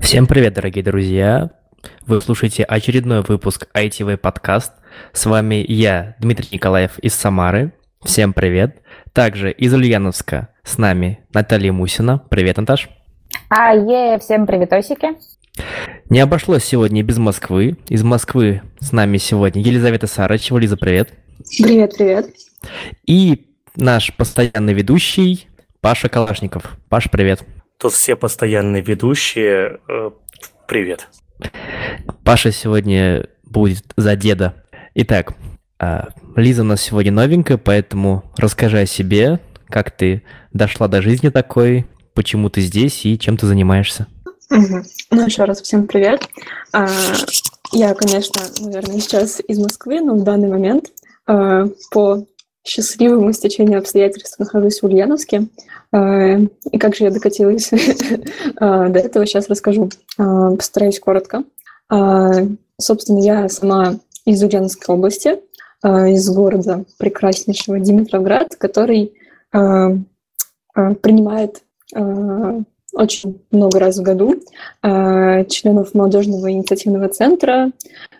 Всем привет, дорогие друзья! Вы слушаете очередной выпуск ITV подкаст. С вами я, Дмитрий Николаев из Самары. Всем привет. Также из Ульяновска с нами Наталья Мусина. Привет, Наташ. А, е, всем приветосики. Не обошлось сегодня без Москвы. Из Москвы с нами сегодня Елизавета Сарычева. Лиза, привет. Привет, привет. И наш постоянный ведущий Паша Калашников. Паш, привет. Тут все постоянные ведущие. Э, привет. Паша сегодня будет за деда. Итак, а, Лиза у нас сегодня новенькая, поэтому расскажи о себе, как ты дошла до жизни такой, почему ты здесь и чем ты занимаешься. Угу. Ну, еще раз всем привет. А, я, конечно, наверное, сейчас из Москвы, но в данный момент а, по счастливому стечению обстоятельств нахожусь в Ульяновске. А, и как же я докатилась а, до этого, сейчас расскажу. А, постараюсь коротко. Собственно, я сама из Ульяновской области, из города прекраснейшего Димитровград, который принимает очень много раз в году членов молодежного инициативного центра,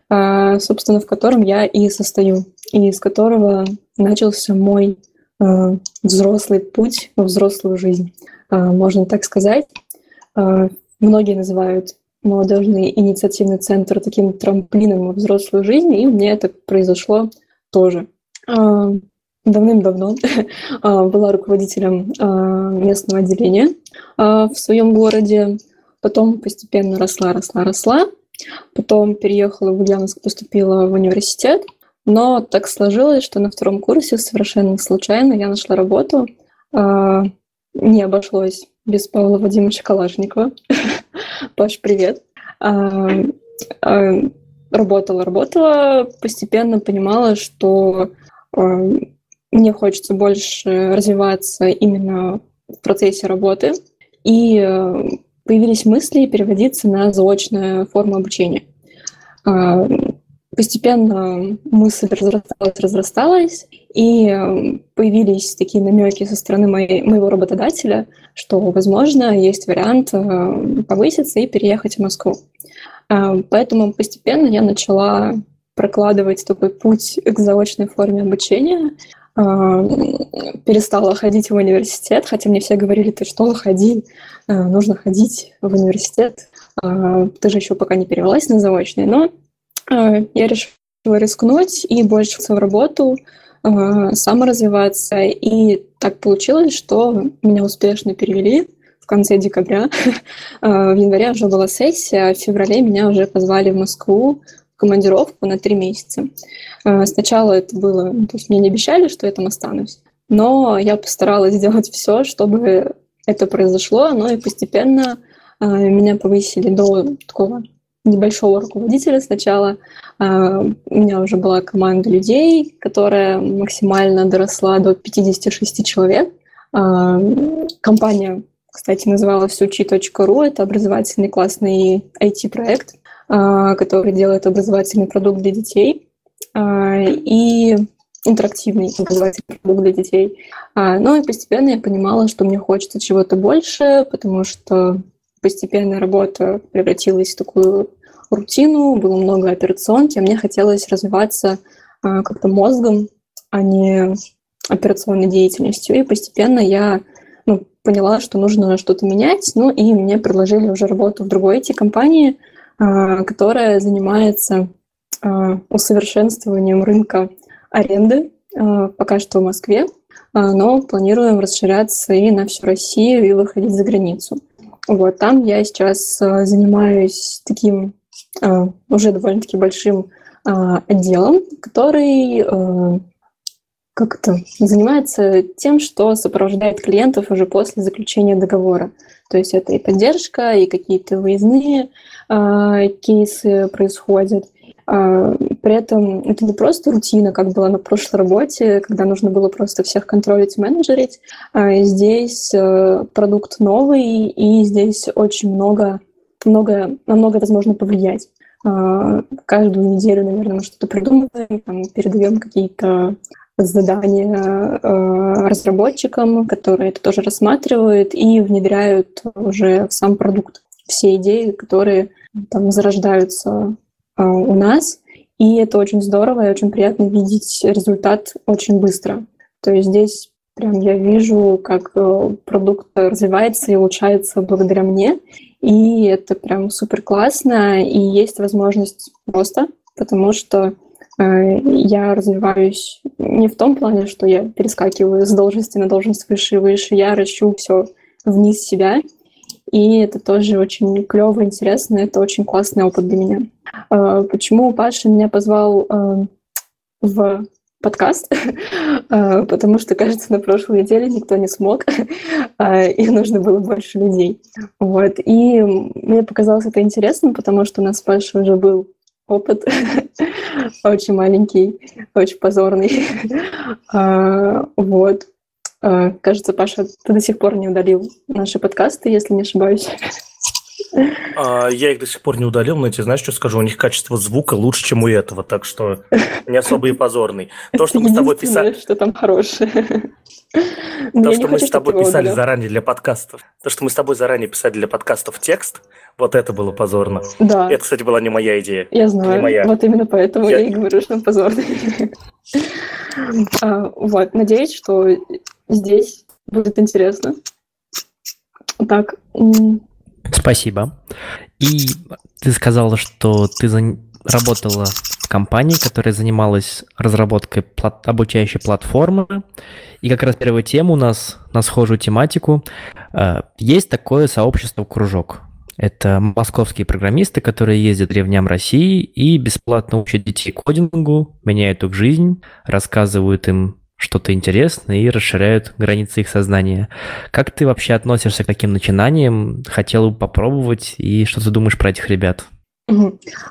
собственно, в котором я и состою, и из которого начался мой Э, взрослый путь во взрослую жизнь, можно так сказать. Многие называют молодежный инициативный центр таким трамплином во взрослую жизнь, и меня это произошло тоже. Давным-давно была руководителем местного отделения в своем городе, потом постепенно росла, росла, росла, потом переехала в Ульяновск, поступила в университет – но так сложилось, что на втором курсе совершенно случайно я нашла работу. А, не обошлось без Павла Вадимовича Калашникова. Паш, привет. А, а, работала, работала, постепенно понимала, что мне хочется больше развиваться именно в процессе работы. И появились мысли переводиться на заочную форму обучения постепенно мысль разрасталась, разрасталась, и э, появились такие намеки со стороны моей, моего работодателя, что, возможно, есть вариант э, повыситься и переехать в Москву. Э, поэтому постепенно я начала прокладывать такой путь к заочной форме обучения, перестала ходить в университет, хотя мне все говорили, ты что, ходи, нужно ходить в университет, ты же еще пока не перевелась на заочный, но Э, я решила рискнуть и больше в работу, э, саморазвиваться. И так получилось, что меня успешно перевели в конце декабря. Э, в январе уже была сессия, а в феврале меня уже позвали в Москву командировку на три месяца. Сначала это было, то есть мне не обещали, что я там останусь, но я постаралась сделать все, чтобы это произошло, но и постепенно меня повысили до такого небольшого руководителя сначала. А, у меня уже была команда людей, которая максимально доросла до 56 человек. Компания, кстати, называлась учи.ру. Это образовательный классный IT-проект, который делает образовательный продукт для детей. И интерактивный образовательный продукт для детей. Ну и постепенно я понимала, что мне хочется чего-то больше, потому что постепенно работа превратилась в такую рутину, было много операционки, а мне хотелось развиваться а, как-то мозгом, а не операционной деятельностью. И постепенно я ну, поняла, что нужно что-то менять, ну и мне предложили уже работу в другой IT-компании, а, которая занимается а, усовершенствованием рынка аренды, а, пока что в Москве, а, но планируем расширяться и на всю Россию, и выходить за границу. Вот там я сейчас а, занимаюсь таким а, уже довольно-таки большим а, отделом, который а, как-то занимается тем, что сопровождает клиентов уже после заключения договора. То есть это и поддержка, и какие-то выездные э, кейсы происходят. Э, при этом это не просто рутина, как было на прошлой работе, когда нужно было просто всех контролить менеджерить. Э, здесь э, продукт новый, и здесь очень много много, на много возможно повлиять. Каждую неделю, наверное, мы что-то придумываем, там, передаем какие-то задания а, разработчикам, которые это тоже рассматривают и внедряют уже в сам продукт. все идеи, которые там зарождаются э, у нас. И это очень здорово и очень приятно видеть результат очень быстро. То есть здесь прям я вижу, как э, продукт развивается и улучшается благодаря мне. И это прям супер классно. И есть возможность просто, потому что э, я развиваюсь не в том плане, что я перескакиваю с должности на должность выше и выше, я ращу все вниз себя. И это тоже очень клево, интересно, это очень классный опыт для меня. Э, почему Паша меня позвал э, в подкаст, э, потому что, кажется, на прошлой неделе никто не смог, и нужно было больше людей. Вот. И мне показалось это интересным, потому что у нас с Пашей уже был опыт очень маленький, очень позорный. Вот. Кажется, Паша, ты до сих пор не удалил наши подкасты, если не ошибаюсь. А, я их до сих пор не удалил, но я тебе знаешь, что скажу? У них качество звука лучше, чем у этого, так что не особо и позорный. То, что мы с тобой писали... что там хорошее. То, что мы с тобой писали заранее для подкастов. То, что мы с тобой заранее писали для подкастов текст, вот это было позорно. Да. Это, кстати, была не моя идея. Я знаю. Вот именно поэтому я и говорю, что он позорный. А, вот, надеюсь, что здесь будет интересно. Так, Спасибо. И ты сказала, что ты за... работала в компании, которая занималась разработкой плат... обучающей платформы. И как раз первая тема у нас на схожую тематику. Э, есть такое сообщество «Кружок». Это московские программисты, которые ездят по деревням России и бесплатно учат детей кодингу, меняют их жизнь, рассказывают им что-то интересное и расширяют границы их сознания. Как ты вообще относишься к таким начинаниям? Хотел бы попробовать, и что ты думаешь про этих ребят?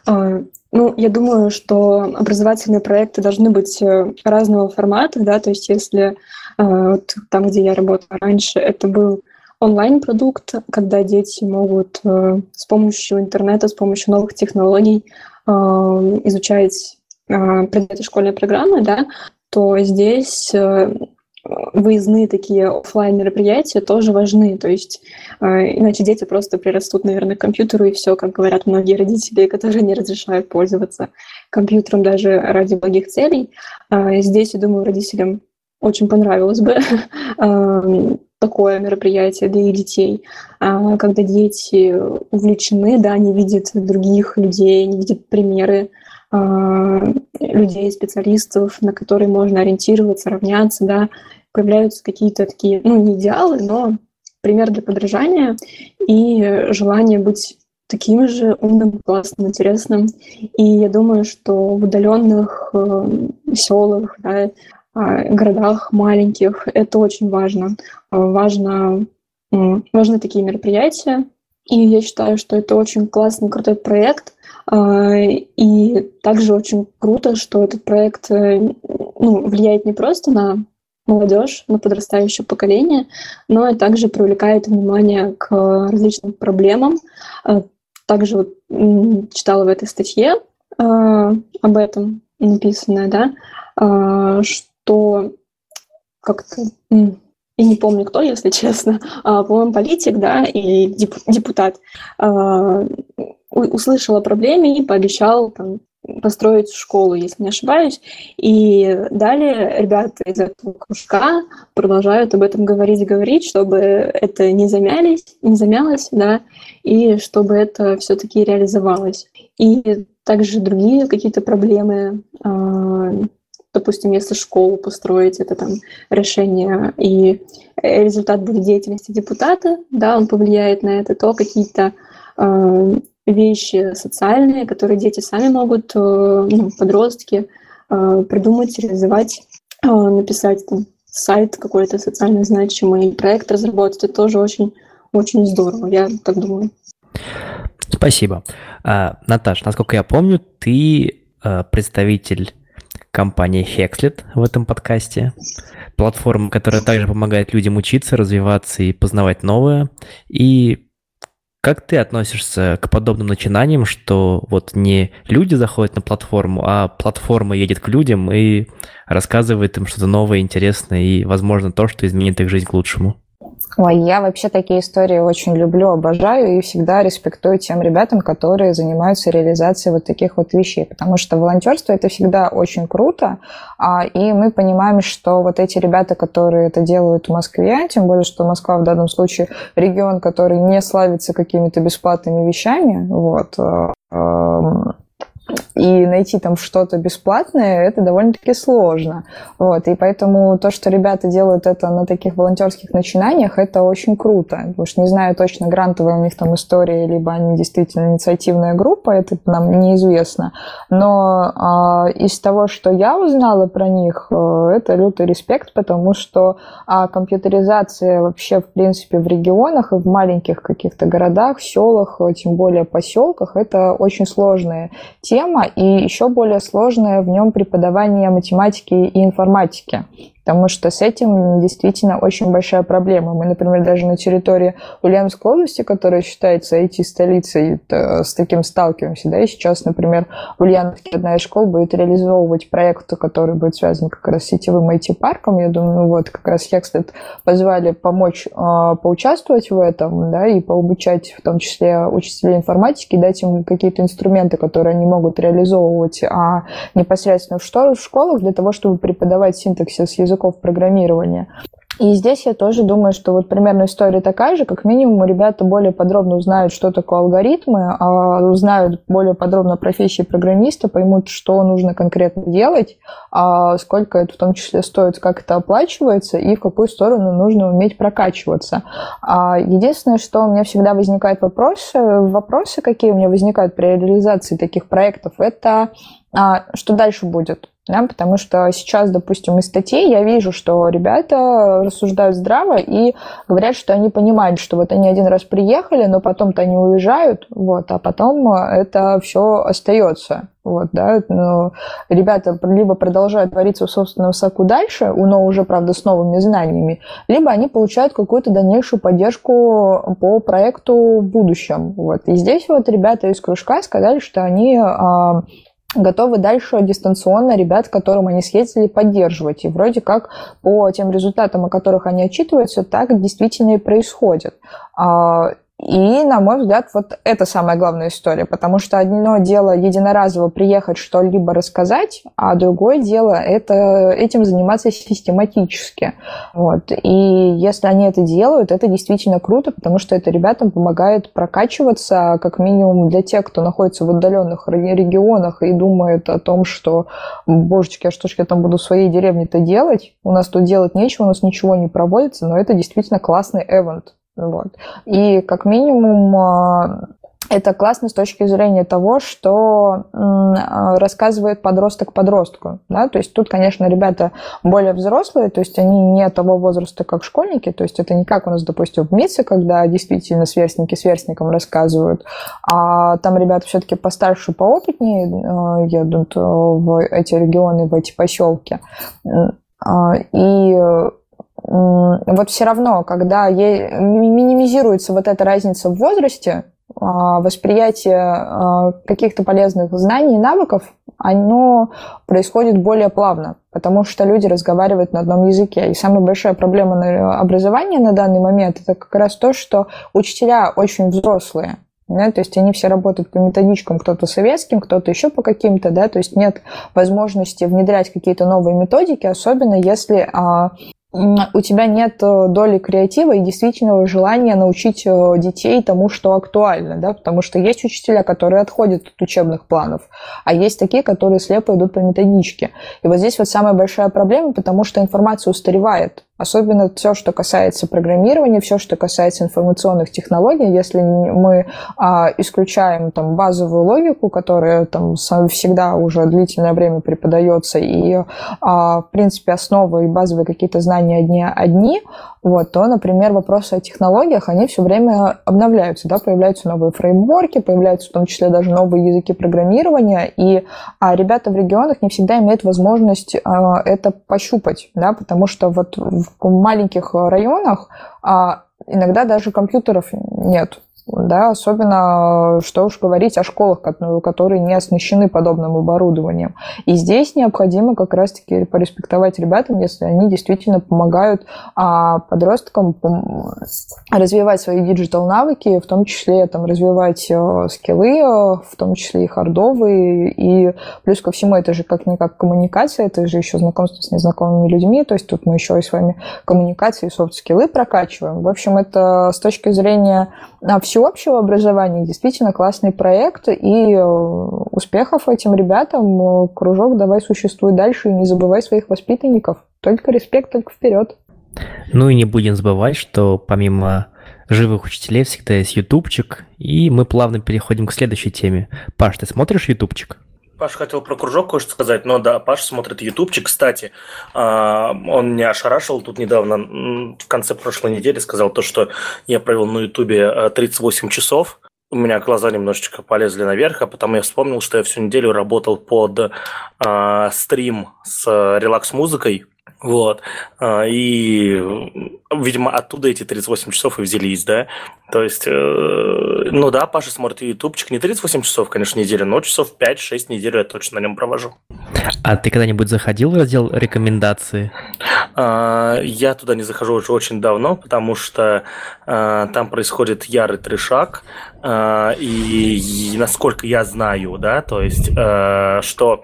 А, ну, я думаю, что образовательные проекты должны быть э, разного формата, да, то есть если а, вот там, где я работала раньше, это был онлайн-продукт, когда дети могут а, с помощью интернета, с помощью новых технологий изучать предметы школьной программы, да, то здесь э, выездные такие офлайн мероприятия тоже важны. То есть э, иначе дети просто прирастут, наверное, к компьютеру, и все, как говорят многие родители, которые не разрешают пользоваться компьютером даже ради благих целей. А здесь, я думаю, родителям очень понравилось бы э, такое мероприятие для их детей, а когда дети увлечены, да, они видят других людей, они видят примеры а, людей, специалистов, на которые можно ориентироваться, равняться, да, появляются какие-то такие, ну, не идеалы, но пример для подражания и желание быть таким же умным, классным, интересным. И я думаю, что в удаленных э, селах, да, э, городах маленьких это очень важно. Важно важны такие мероприятия. И я считаю, что это очень классный, крутой проект, а, и также очень круто, что этот проект э, ну, влияет не просто на молодежь, на подрастающее поколение, но и также привлекает внимание к различным проблемам. А, также вот читала в этой статье а, об этом написанное, да, что как-то и не помню кто, если честно, по-моему, политик, да, и депутат услышал о проблеме и пообещал там, построить школу, если не ошибаюсь. И далее ребята из этого кружка продолжают об этом говорить говорить, чтобы это не замялись, не замялось, да, и чтобы это все-таки реализовалось. И также другие какие-то проблемы, а, допустим, если школу построить, это там решение, и результат будет деятельности депутата, да, он повлияет на это, то какие-то а, вещи социальные, которые дети сами могут, э, ну, подростки, э, придумать, реализовать, э, написать там, сайт какой-то социально значимый, проект разработать. Это тоже очень, очень здорово, я так думаю. Спасибо. А, Наташ, насколько я помню, ты представитель компании Hexlet в этом подкасте. Платформа, которая также помогает людям учиться, развиваться и познавать новое. И как ты относишься к подобным начинаниям, что вот не люди заходят на платформу, а платформа едет к людям и рассказывает им что-то новое, интересное и, возможно, то, что изменит их жизнь к лучшему? Ой, я вообще такие истории очень люблю, обожаю и всегда респектую тем ребятам, которые занимаются реализацией вот таких вот вещей, потому что волонтерство это всегда очень круто, а, и мы понимаем, что вот эти ребята, которые это делают в Москве, тем более, что Москва в данном случае регион, который не славится какими-то бесплатными вещами, вот, эм, и найти там что-то бесплатное, это довольно-таки сложно. Вот, и поэтому то, что ребята делают это на таких волонтерских начинаниях, это очень круто. Что не знаю точно, грантовая у них там история, либо они действительно инициативная группа, это нам неизвестно. Но э, из того, что я узнала про них, э, это лютый респект, потому что э, компьютеризация вообще, в принципе, в регионах и в маленьких каких-то городах, селах, тем более поселках, это очень сложная тема, и еще более сложное в нем преподавание математики и информатики потому что с этим действительно очень большая проблема. Мы, например, даже на территории Ульяновской области, которая считается IT-столицей, с таким сталкиваемся. Да? И сейчас, например, в одна из школ будет реализовывать проект, который будет связан как раз с сетевым IT-парком. Я думаю, ну вот, как раз Хекстед позвали помочь э, поучаствовать в этом, да, и пообучать в том числе учителей информатики, дать им какие-то инструменты, которые они могут реализовывать а непосредственно в школах для того, чтобы преподавать синтаксис языков языков программирования. И здесь я тоже думаю, что вот примерно история такая же, как минимум ребята более подробно узнают, что такое алгоритмы, а, узнают более подробно профессии программиста, поймут, что нужно конкретно делать, а сколько это в том числе стоит, как это оплачивается и в какую сторону нужно уметь прокачиваться. А, единственное, что у меня всегда возникает вопросы, вопросы, какие у меня возникают при реализации таких проектов, это что дальше будет да, потому что сейчас, допустим, из статей я вижу, что ребята рассуждают здраво и говорят, что они понимают, что вот они один раз приехали, но потом-то они уезжают, вот, а потом это все остается. Вот, да, но ребята либо продолжают вариться в собственном соку дальше, но уже, правда, с новыми знаниями, либо они получают какую-то дальнейшую поддержку по проекту в будущем. Вот. И здесь вот ребята из кружка сказали, что они а, готовы дальше дистанционно ребят, которым они съездили, поддерживать. И вроде как по тем результатам, о которых они отчитываются, так действительно и происходит. И, на мой взгляд, вот это самая главная история, потому что одно дело единоразово приехать что-либо рассказать, а другое дело это этим заниматься систематически. Вот. И если они это делают, это действительно круто, потому что это ребятам помогает прокачиваться, как минимум для тех, кто находится в отдаленных регионах и думает о том, что, божечки, а что ж я там буду в своей деревне-то делать? У нас тут делать нечего, у нас ничего не проводится, но это действительно классный эвент. Вот. И как минимум а, это классно с точки зрения того, что а, рассказывает подросток подростку. Да? То есть тут, конечно, ребята более взрослые, то есть они не того возраста, как школьники, то есть это не как у нас, допустим, в МИЦе, когда действительно сверстники сверстникам рассказывают, а там ребята все-таки постарше, поопытнее а, едут в эти регионы, в эти поселки. И вот все равно, когда минимизируется вот эта разница в возрасте, а, восприятие а, каких-то полезных знаний и навыков, оно происходит более плавно, потому что люди разговаривают на одном языке. И самая большая проблема образования на данный момент это как раз то, что учителя очень взрослые. Да, то есть они все работают по методичкам, кто-то советским, кто-то еще по каким-то, да, то есть нет возможности внедрять какие-то новые методики, особенно если а, у тебя нет э, доли креатива и действительного желания научить э, детей тому, что актуально, да, потому что есть учителя, которые отходят от учебных планов, а есть такие, которые слепо идут по методичке. И вот здесь вот самая большая проблема, потому что информация устаревает. Особенно все, что касается программирования, все, что касается информационных технологий, если мы а, исключаем там базовую логику, которая там всегда уже длительное время преподается, и а, в принципе основы и базовые какие-то знания одни одни, вот, то, например, вопросы о технологиях, они все время обновляются, да, появляются новые фреймворки, появляются в том числе даже новые языки программирования, и а ребята в регионах не всегда имеют возможность а, это пощупать, да, потому что вот в маленьких районах а, иногда даже компьютеров нет да, особенно что уж говорить о школах, которые не оснащены подобным оборудованием. И здесь необходимо как раз-таки пореспектовать ребятам, если они действительно помогают а, подросткам развивать свои диджитал-навыки, в том числе там, развивать э, скиллы, э, в том числе и хардовые, и плюс ко всему это же как-никак коммуникация, это же еще знакомство с незнакомыми людьми, то есть тут мы еще и с вами коммуникации и софт-скиллы прокачиваем. В общем, это с точки зрения а, всеобщего образования действительно классный проект, и э, успехов этим ребятам. Кружок «Давай существуй дальше» и не забывай своих воспитанников. Только респект, только вперед. Ну и не будем забывать, что помимо живых учителей всегда есть ютубчик, и мы плавно переходим к следующей теме. Паш, ты смотришь ютубчик? Паш хотел про кружок кое-что сказать, но да, Паш смотрит ютубчик. Кстати, а, он меня ошарашил тут недавно, в конце прошлой недели сказал то, что я провел на ютубе 38 э, часов. У меня глаза немножечко полезли наверх, а потом я вспомнил, что я всю неделю работал под а, стрим с релакс-музыкой. Вот. А, и, видимо, оттуда эти 38 часов и взялись, да. То есть, э, ну да, Паша смотрит ютубчик. Не 38 часов, конечно, неделю, но часов 5-6 неделю я точно на нем провожу. А ты когда-нибудь заходил в раздел рекомендации? А, я туда не захожу уже очень давно, потому что а, там происходит ярый трешак. И, насколько я знаю, да, то есть, что Э,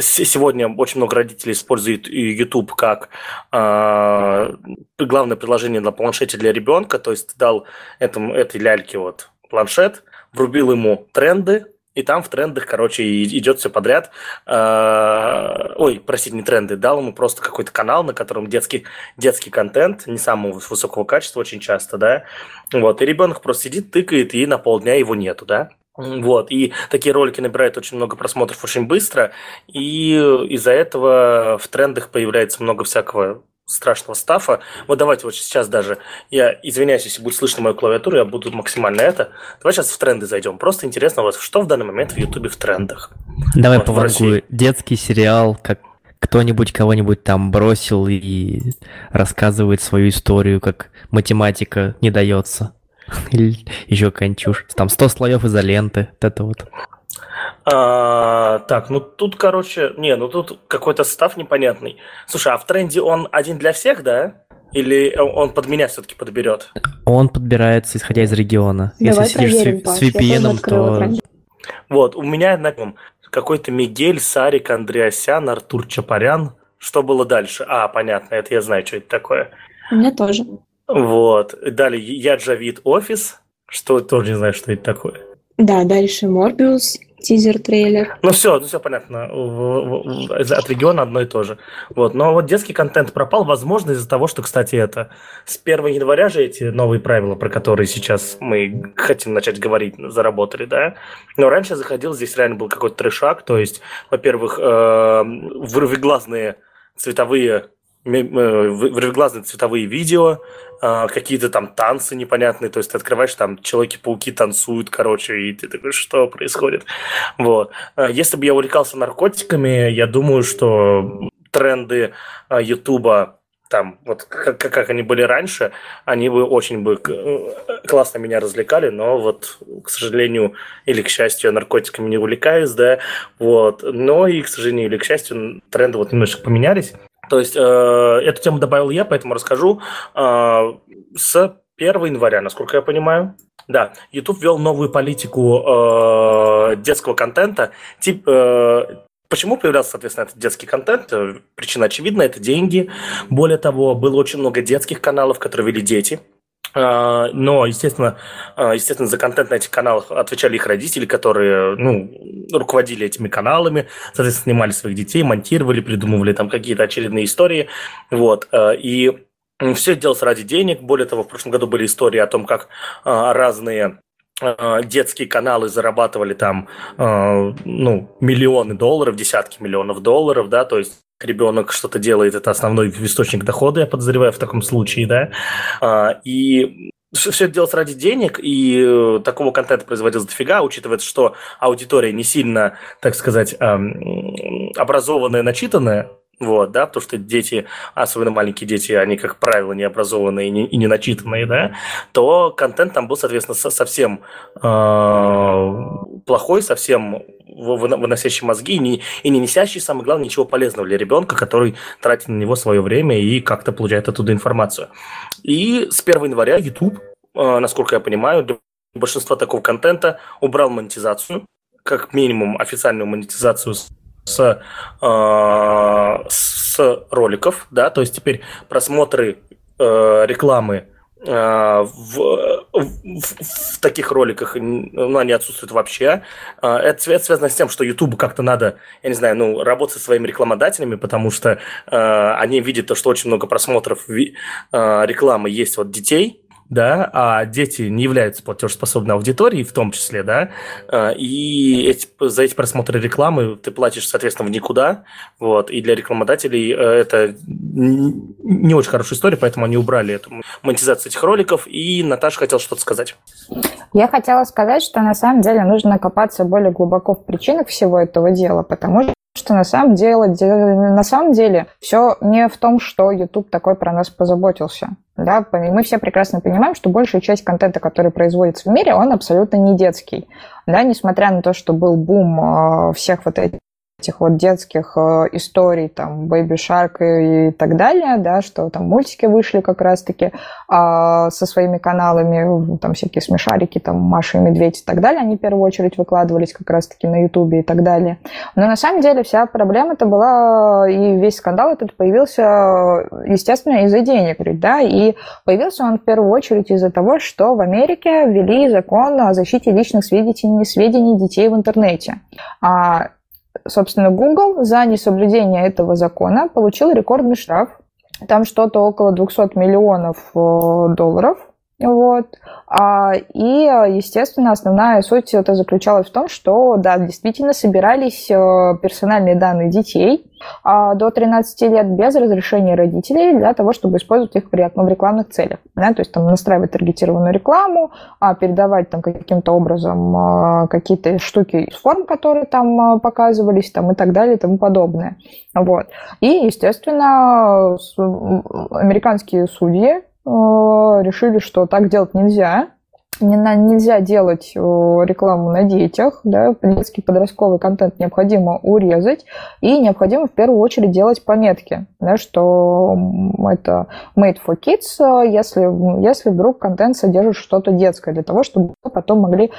сегодня очень много родителей используют YouTube как э, главное приложение на планшете для ребенка, то есть дал этому, этой ляльке вот планшет, врубил ему тренды, и там в трендах, короче, идет все подряд. Э, ой, простите, не тренды, дал ему просто какой-то канал, на котором детский, детский контент, не самого высокого качества очень часто, да. Вот, и ребенок просто сидит, тыкает, и на полдня его нету, да. Вот, и такие ролики набирают очень много просмотров очень быстро, и из-за этого в трендах появляется много всякого страшного стафа. Вот давайте вот сейчас даже, я извиняюсь, если будет слышно мою клавиатуру, я буду максимально это. Давай сейчас в тренды зайдем. Просто интересно, вот что в данный момент в Ютубе в трендах. Давай вот, по Детский сериал, как кто-нибудь кого-нибудь там бросил и рассказывает свою историю, как математика не дается. Еще чушь. Там 100 слоев изоленты. Вот это вот. А, так, ну тут, короче, не, ну тут какой-то состав непонятный. Слушай, а в тренде он один для всех, да? Или он под меня все-таки подберет? Он подбирается, исходя из региона. Давай Если сидишь проверим, с, с VPN, то... Вот, у меня на какой-то Мигель, Сарик, Андреасян, Артур Чапарян. Что было дальше? А, понятно, это я знаю, что это такое. У меня тоже. Вот. Далее Яджавид Офис, что тоже не знаю, что это такое. Да, дальше Морбиус, тизер-трейлер. Ну все, ну все понятно. От региона одно и то же. Вот. Но вот детский контент пропал, возможно, из-за того, что, кстати, это с 1 января же эти новые правила, про которые сейчас мы хотим начать говорить, заработали, да. Но раньше я заходил, здесь реально был какой-то трешак, то есть, во-первых, э, вырвиглазные цветовые вырвиглазные цветовые видео, а, какие-то там танцы непонятные, то есть ты открываешь, там Человеки-пауки танцуют, короче, и ты такой, что происходит? Вот. А, если бы я увлекался наркотиками, я думаю, что тренды а, Ютуба там, вот как, как они были раньше, они бы очень бы классно меня развлекали, но вот, к сожалению, или к счастью, я наркотиками не увлекаюсь, да, вот, но и, к сожалению, или к счастью, тренды вот немножко поменялись, то есть э, эту тему добавил я, поэтому расскажу. Э, с 1 января, насколько я понимаю, да, YouTube ввел новую политику э, детского контента. Тип, э, Почему появлялся, соответственно, этот детский контент? Причина очевидна, это деньги. Более того, было очень много детских каналов, которые вели дети. А, но, естественно, а, естественно, за контент на этих каналах отвечали их родители, которые ну, руководили этими каналами, соответственно, снимали своих детей, монтировали, придумывали там какие-то очередные истории. Вот. А, и все делалось ради денег. Более того, в прошлом году были истории о том, как разные детские каналы зарабатывали там ну, миллионы долларов, десятки миллионов долларов, да, то есть ребенок что-то делает, это основной источник дохода, я подозреваю в таком случае, да, а, и все это делалось ради денег, и э, такого контента производилось дофига, учитывая, что аудитория не сильно, так сказать, образованная, начитанная, вот, да, потому что дети, особенно маленькие дети, они, как правило, необразованные и не, и не начитанные, да, то контент там был, соответственно, совсем э, плохой, совсем выносящий мозги и не, и не несящий, самое главное, ничего полезного для ребенка, который тратит на него свое время и как-то получает оттуда информацию. И с 1 января YouTube, э, насколько я понимаю, для большинства такого контента убрал монетизацию, как минимум официальную монетизацию э, с роликов, да, то есть теперь просмотры э, рекламы э, в, в, в таких роликах, ну, они отсутствуют вообще. Э, это, связано с тем, что YouTube как-то надо, я не знаю, ну, работать со своими рекламодателями, потому что э, они видят то, что очень много просмотров э, рекламы есть от детей, да, а дети не являются платежеспособной аудиторией в том числе, да, а, и эти, за эти просмотры рекламы ты платишь, соответственно, в никуда, вот, и для рекламодателей э, это не очень хорошая история, поэтому они убрали эту монетизацию этих роликов, и Наташа хотела что-то сказать. Я хотела сказать, что на самом деле нужно копаться более глубоко в причинах всего этого дела, потому что на самом деле, на самом деле все не в том, что YouTube такой про нас позаботился. Да, мы все прекрасно понимаем, что большая часть контента, который производится в мире, он абсолютно не детский. Да, несмотря на то, что был бум а, всех вот этих этих вот детских э, историй, там, Baby Shark и, так далее, да, что там мультики вышли как раз-таки э, со своими каналами, там всякие смешарики, там Маша и Медведь и так далее, они в первую очередь выкладывались как раз-таки на Ютубе и так далее. Но на самом деле вся проблема-то была, и весь скандал этот появился, естественно, из-за денег, да, и появился он в первую очередь из-за того, что в Америке ввели закон о защите личных сведений, сведений детей в интернете. А собственно, Google за несоблюдение этого закона получил рекордный штраф. Там что-то около 200 миллионов э, долларов. Вот. А, и, естественно, основная суть это заключалась в том, что, да, действительно собирались э, персональные данные детей а, до 13 лет без разрешения родителей для того, чтобы использовать их в рекламных целях. Да, то есть там настраивать таргетированную рекламу, а, передавать там каким-то образом а, какие-то штуки из форм, которые там показывались там, и так далее и тому подобное. Вот. И, естественно, американские судьи Э, решили, что так делать нельзя. Нельзя делать э, рекламу на детях, да, детский подростковый контент необходимо урезать, и необходимо в первую очередь делать пометки, да, что это made for kids, э, если, если вдруг контент содержит что-то детское, для того, чтобы потом могли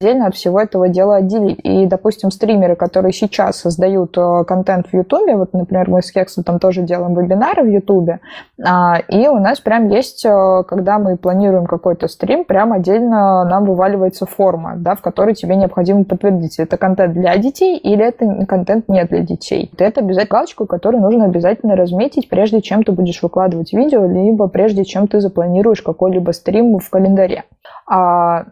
отдельно от всего этого дела отделить. И, допустим, стримеры, которые сейчас создают э, контент в Ютубе, вот, например, мы с Хексом там тоже делаем вебинары в Ютубе, а, и у нас прям есть, э, когда мы планируем какой-то стрим, прям отдельно нам вываливается форма, да, в которой тебе необходимо подтвердить, это контент для детей или это контент не для детей. Это обязательно галочку, которую нужно обязательно разметить, прежде чем ты будешь выкладывать видео, либо прежде чем ты запланируешь какой-либо стрим в календаре. А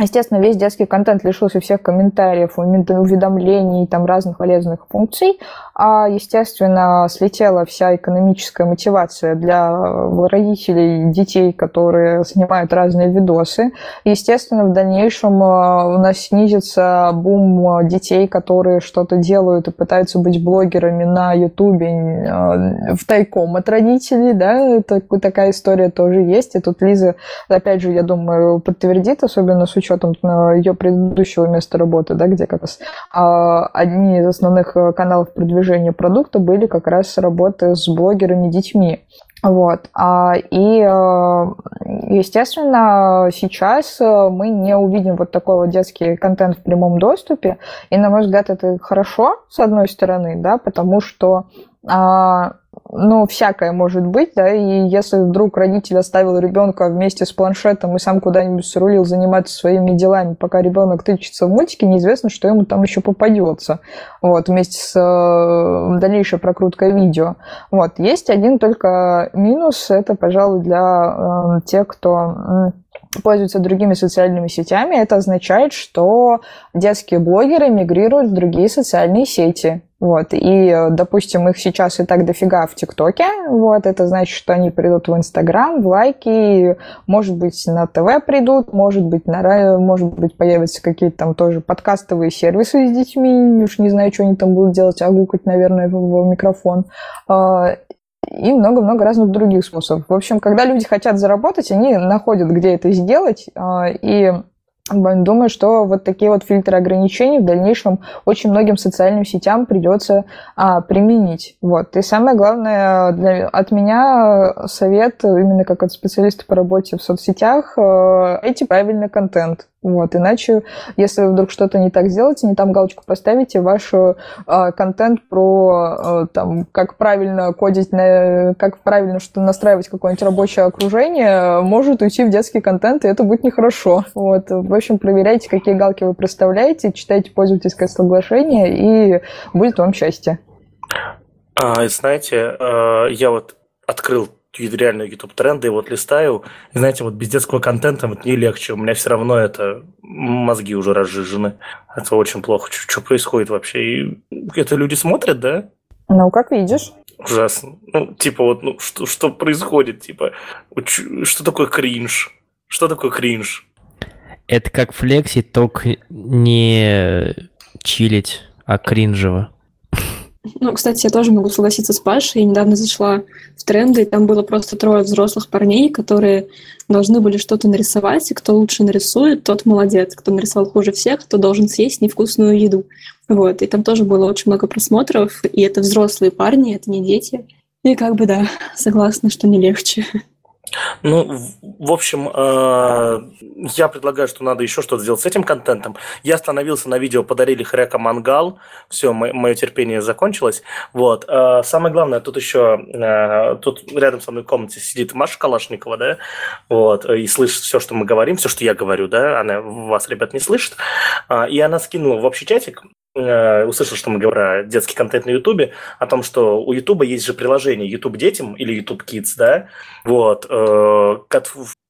Естественно, весь детский контент лишился всех комментариев, уведомлений, там разных полезных функций. А, естественно, слетела вся экономическая мотивация для э, родителей детей, которые снимают разные видосы. Естественно, в дальнейшем э, у нас снизится бум детей, которые что-то делают и пытаются быть блогерами на Ютубе э, в тайком от родителей. Да? Это, такая история тоже есть. И тут Лиза, опять же, я думаю, подтвердит, особенно с учетом э, ее предыдущего места работы, да, где как раз а, одни из основных э, каналов продвижения продукта были как раз работы с блогерами детьми. Вот. А, и, э, естественно, сейчас мы не увидим вот такой вот детский контент в прямом доступе. И, на мой взгляд, это хорошо, с одной стороны, да, потому что а, ну, всякое может быть, да, и если вдруг родитель оставил ребенка вместе с планшетом и сам куда-нибудь срулил заниматься своими делами, пока ребенок тычется в мультике, неизвестно, что ему там еще попадется, вот, вместе с э, дальнейшей прокруткой видео. Вот, есть один только минус, это, пожалуй, для э, тех, кто э, пользуются другими социальными сетями, это означает, что детские блогеры мигрируют в другие социальные сети. Вот, и, допустим, их сейчас и так дофига в ТикТоке, вот, это значит, что они придут в Инстаграм, в лайки, может быть, на ТВ придут, может быть, на, может быть, появятся какие-то там тоже подкастовые сервисы с детьми, уж не знаю, что они там будут делать, а гукать, наверное, в, микрофон а, и много-много разных других способов. В общем, когда люди хотят заработать, они находят, где это сделать, а, и Думаю, что вот такие вот фильтры ограничений в дальнейшем очень многим социальным сетям придется а, применить. Вот. И самое главное для, от меня совет, именно как от специалиста по работе в соцсетях, э, эти правильный контент. Вот, иначе, если вы вдруг что-то не так сделаете, не там галочку поставите, ваш э, контент про э, там, как правильно кодить, на, как правильно что настраивать какое-нибудь рабочее окружение, может уйти в детский контент, и это будет нехорошо. Вот, в общем, проверяйте, какие галки вы проставляете, читайте пользовательское соглашение, и будет вам счастье. А, знаете, э, я вот открыл реально YouTube тренды, и вот листаю, и знаете, вот без детского контента вот не легче, у меня все равно это мозги уже разжижены. Это очень плохо. Что, что происходит вообще? И это люди смотрят, да? Ну, как видишь. Ужасно. Ну, типа вот, ну, что, что происходит? Типа, что такое кринж? Что такое кринж? Это как флексить, только не чилить, а кринжево. Ну, кстати, я тоже могу согласиться с Пашей. Я недавно зашла в тренды, и там было просто трое взрослых парней, которые должны были что-то нарисовать, и кто лучше нарисует, тот молодец. Кто нарисовал хуже всех, то должен съесть невкусную еду. Вот, и там тоже было очень много просмотров, и это взрослые парни, это не дети. И как бы, да, согласна, что не легче. Ну, в общем, э, я предлагаю, что надо еще что-то сделать с этим контентом. Я остановился на видео «Подарили хряка мангал». Все, мое терпение закончилось. Вот. Э, самое главное, тут еще, э, тут рядом со мной в комнате сидит Маша Калашникова, да, вот, и слышит все, что мы говорим, все, что я говорю, да, она вас, ребят, не слышит. И она скинула в общий чатик услышал, что мы говорим про детский контент на Ютубе, о том, что у Ютуба есть же приложение YouTube детям или YouTube Kids, да, вот, э,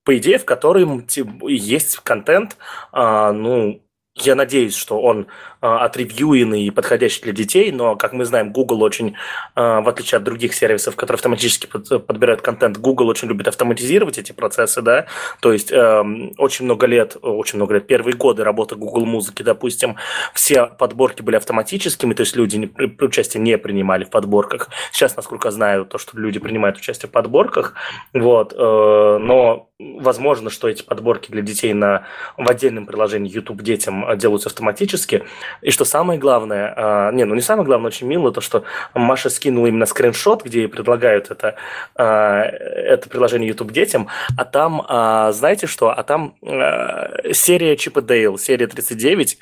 по идее, в котором есть контент, а, ну, я надеюсь, что он отревьюенный и подходящий для детей, но, как мы знаем, Google очень, а, в отличие от других сервисов, которые автоматически подбирают контент, Google очень любит автоматизировать эти процессы, да, то есть эм, очень много лет, очень много лет, первые годы работы Google музыки, допустим, все подборки были автоматическими, то есть люди участие не принимали в подборках. Сейчас, насколько знаю, то, что люди принимают участие в подборках, вот, э, но возможно, что эти подборки для детей на, в отдельном приложении YouTube детям а, делаются автоматически. И что самое главное, а, не, ну не самое главное, очень мило, то, что Маша скинула именно скриншот, где ей предлагают это, а, это приложение YouTube детям, а там, а, знаете что, а там а, серия Чип и Дейл, серия 39,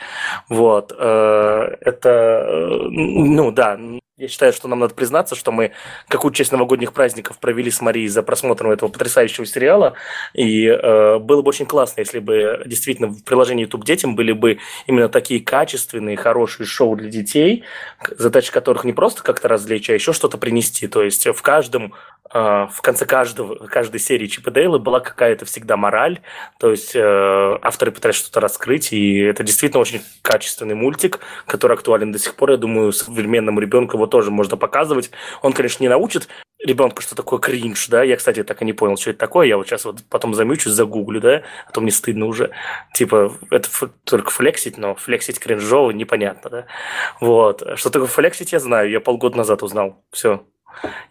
вот, а, это, э, ну да, я считаю, что нам надо признаться, что мы какую часть новогодних праздников провели с Марией за просмотром этого потрясающего сериала. И э, было бы очень классно, если бы действительно в приложении YouTube детям были бы именно такие качественные, хорошие шоу для детей, задача которых не просто как-то развлечь, а еще что-то принести. То есть в каждом а, в конце каждого, каждой серии Чипа Дейла была какая-то всегда мораль, то есть э, авторы пытались что-то раскрыть, и это действительно очень качественный мультик, который актуален до сих пор. Я думаю, современному ребенку его тоже можно показывать. Он, конечно, не научит ребенка, что такое кринж, да, я, кстати, так и не понял, что это такое, я вот сейчас вот потом замючусь, загуглю, да, а то мне стыдно уже, типа, это только флексить, но флексить кринжово непонятно, да, вот, что такое флексить, я знаю, я полгода назад узнал, все,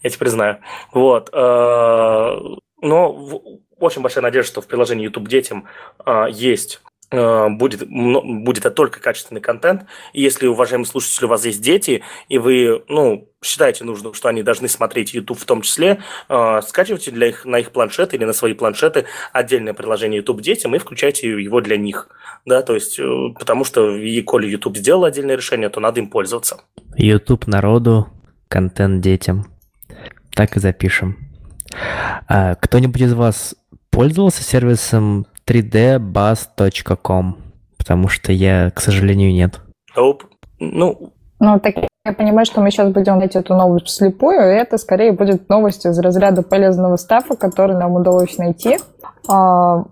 я теперь знаю. Вот. Э, но очень большая надежда, что в приложении YouTube детям э, есть будет, будет это только качественный контент. И если, уважаемые слушатели, у вас есть дети, и вы ну, считаете нужным, что они должны смотреть YouTube в том числе, скачивайте для их, на их планшеты или на свои планшеты отдельное приложение YouTube детям и включайте его для них. Да, то есть, потому что, и коли YouTube сделал отдельное решение, то надо им пользоваться. YouTube народу, контент детям. Так и запишем. А, кто-нибудь из вас пользовался сервисом 3dbus.com? Потому что я, к сожалению, нет. Nope. Ну, ну, так я понимаю, что мы сейчас будем дать эту новость вслепую, и это скорее будет новость из разряда полезного стафа, который нам удалось найти. А,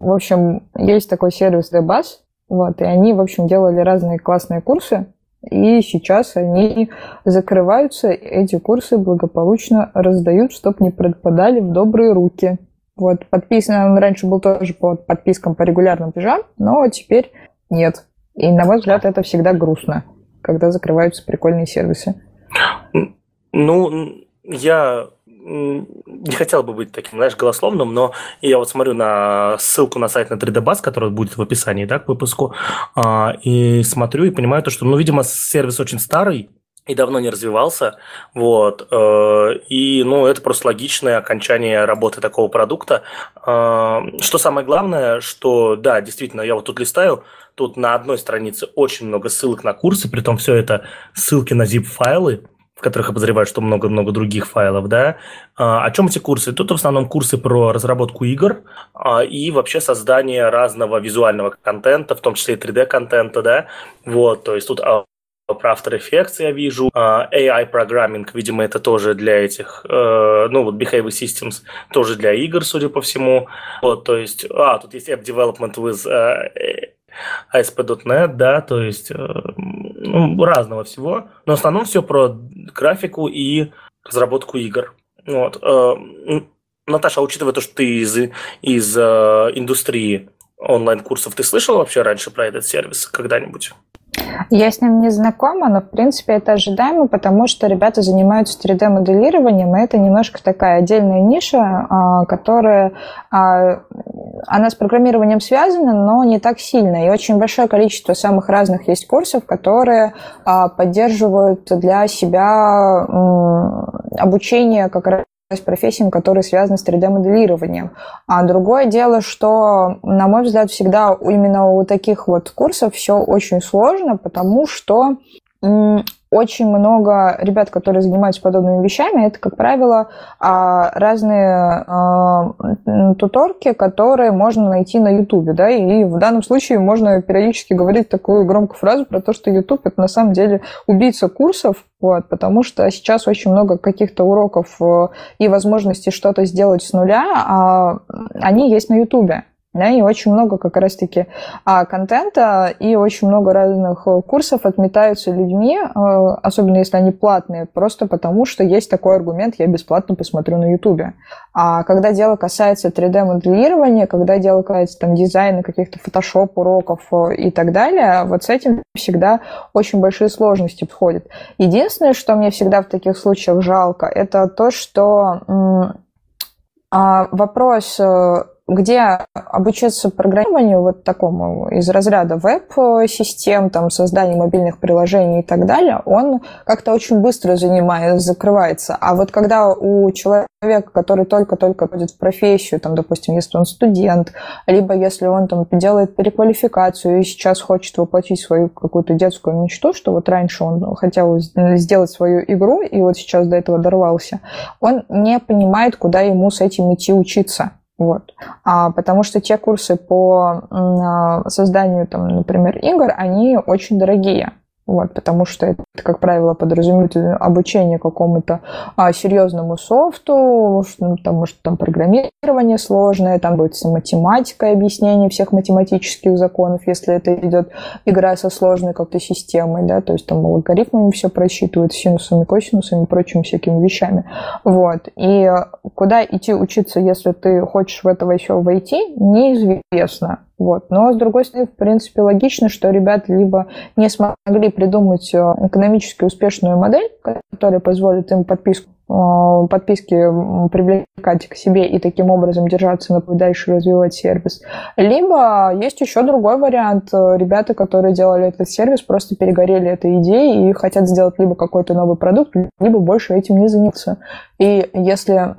в общем, есть такой сервис DBus, вот, и они, в общем, делали разные классные курсы, и сейчас они закрываются, эти курсы благополучно раздают, чтобы не пропадали в добрые руки. Вот, подписан, раньше был тоже по подпискам по регулярным пижам, но теперь нет. И, на мой взгляд, это всегда грустно, когда закрываются прикольные сервисы. Ну, я не хотел бы быть таким, знаешь, голословным, но я вот смотрю на ссылку на сайт на 3D Bus, который будет в описании, да, к выпуску, а, и смотрю и понимаю то, что, ну, видимо, сервис очень старый, и давно не развивался, вот, э, и, ну, это просто логичное окончание работы такого продукта. Э, что самое главное, что, да, действительно, я вот тут листаю, тут на одной странице очень много ссылок на курсы, при том все это ссылки на zip-файлы, в которых обозревают, что много-много других файлов, да. А, о чем эти курсы? Тут в основном курсы про разработку игр а, и вообще создание разного визуального контента, в том числе и 3D-контента, да. Вот, то есть тут а, про After Effects я вижу, AI программинг, видимо, это тоже для этих, э, ну вот Behavior Systems, тоже для игр, судя по всему. Вот, то есть, а, тут есть App Development with э, ASP.NET, да, то есть э, ну, разного всего. Но в основном все про графику и разработку игр. Вот. Э, Наташа, учитывая то, что ты из, из э, индустрии онлайн-курсов, ты слышала вообще раньше про этот сервис когда-нибудь? Я с ним не знакома, но, в принципе, это ожидаемо, потому что ребята занимаются 3D-моделированием, и это немножко такая отдельная ниша, а, которая... А, она с программированием связана, но не так сильно. И очень большое количество самых разных есть курсов, которые а, поддерживают для себя обучение как раз профессиям, которые связаны с 3D-моделированием. А другое дело, что, на мой взгляд, всегда именно у таких вот курсов все очень сложно, потому что очень много ребят, которые занимаются подобными вещами, это, как правило, а, разные а, туторки, которые можно найти на YouTube, да, и в данном случае можно периодически говорить такую громкую фразу про то, что YouTube это на самом деле убийца курсов, вот, потому что сейчас очень много каких-то уроков э, и возможностей что-то сделать с нуля, а они есть на YouTube да, и очень много как раз-таки а, контента и очень много разных э, курсов отметаются людьми, а, особенно если они платные, просто потому что есть такой аргумент, я бесплатно посмотрю на Ютубе. А когда дело касается 3D-моделирования, когда дело касается там дизайна, каких-то фотошоп-уроков э, и так далее, вот с этим всегда очень большие сложности подходят. Единственное, что мне всегда в таких случаях жалко, это то, что а, вопрос где обучиться программированию вот такому из разряда веб-систем, там, создания мобильных приложений и так далее, он как-то очень быстро занимает, закрывается. А вот когда у человека, который только-только ходит в профессию, там, допустим, если он студент, либо если он там делает переквалификацию и сейчас хочет воплотить свою какую-то детскую мечту, что вот раньше он хотел сделать свою игру, и вот сейчас до этого дорвался, он не понимает, куда ему с этим идти учиться. Вот. А, потому что те курсы по а, созданию, там, например, игр, они очень дорогие. Вот, потому что это, как правило, подразумевает обучение какому-то а, серьезному софту, ну, потому что там программирование сложное, там будет математика, объяснение всех математических законов, если это идет игра со сложной как-то системой, да, то есть там алгоритмами все просчитывают, синусами, косинусами прочими всякими вещами. Вот. И куда идти учиться, если ты хочешь в это еще войти, неизвестно. Вот. Но, с другой стороны, в принципе, логично, что ребята либо не смогли придумать э, экономически успешную модель, которая позволит им подписку э, подписки привлекать к себе и таким образом держаться на путь дальше развивать сервис. Либо есть еще другой вариант. Ребята, которые делали этот сервис, просто перегорели этой идеей и хотят сделать либо какой-то новый продукт, либо больше этим не заняться. И если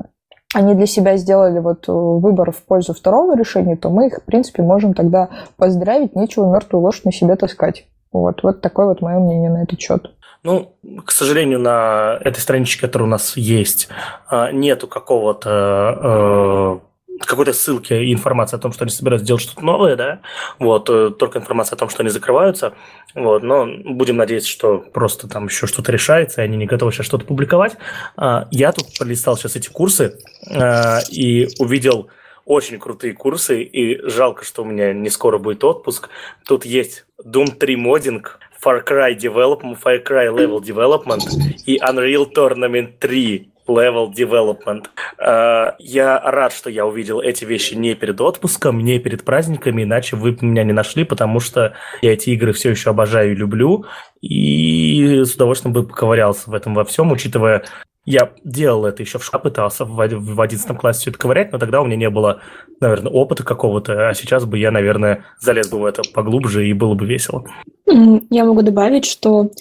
они для себя сделали вот э, выбор в пользу второго решения, то мы их, в принципе, можем тогда поздравить, нечего мертвую лошадь на себя таскать. Вот, вот такое вот мое мнение на этот счет. Ну, к сожалению, на этой страничке, которая у нас есть, а, нету какого-то э, какой-то ссылки и информации о том, что они собираются делать что-то новое, да, вот, э, только информация о том, что они закрываются, вот, но будем надеяться, что просто там еще что-то решается, и они не готовы сейчас что-то публиковать. А, я тут пролистал сейчас эти курсы а, и увидел очень крутые курсы, и жалко, что у меня не скоро будет отпуск. Тут есть Doom 3 моддинг, Far Cry Development, Far Cry Level Development и Unreal Tournament 3 level development. Uh, я рад, что я увидел эти вещи не перед отпуском, не перед праздниками, иначе вы меня не нашли, потому что я эти игры все еще обожаю и люблю, и с удовольствием бы поковырялся в этом во всем, учитывая я делал это еще в школе, пытался в 11 классе все это ковырять, но тогда у меня не было, наверное, опыта какого-то, а сейчас бы я, наверное, залез бы в это поглубже и было бы весело. Я могу добавить, что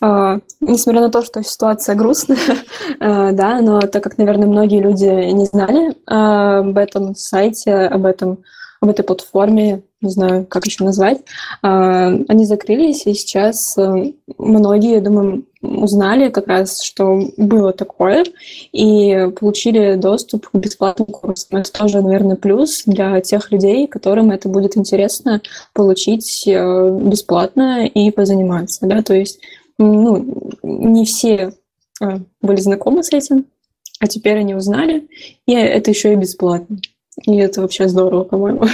Uh, несмотря на то, что ситуация грустная, uh, да, но так как, наверное, многие люди не знали uh, об этом сайте, об этом об этой платформе, не знаю, как еще назвать, они закрылись, и сейчас э, многие, я думаю, узнали как раз, что было такое, и получили доступ к бесплатным курсам. Это тоже, наверное, плюс для тех людей, которым это будет интересно получить э, бесплатно и позаниматься. Да? То есть ну, не все э, были знакомы с этим, а теперь они узнали, и это еще и бесплатно. И это вообще здорово, по-моему.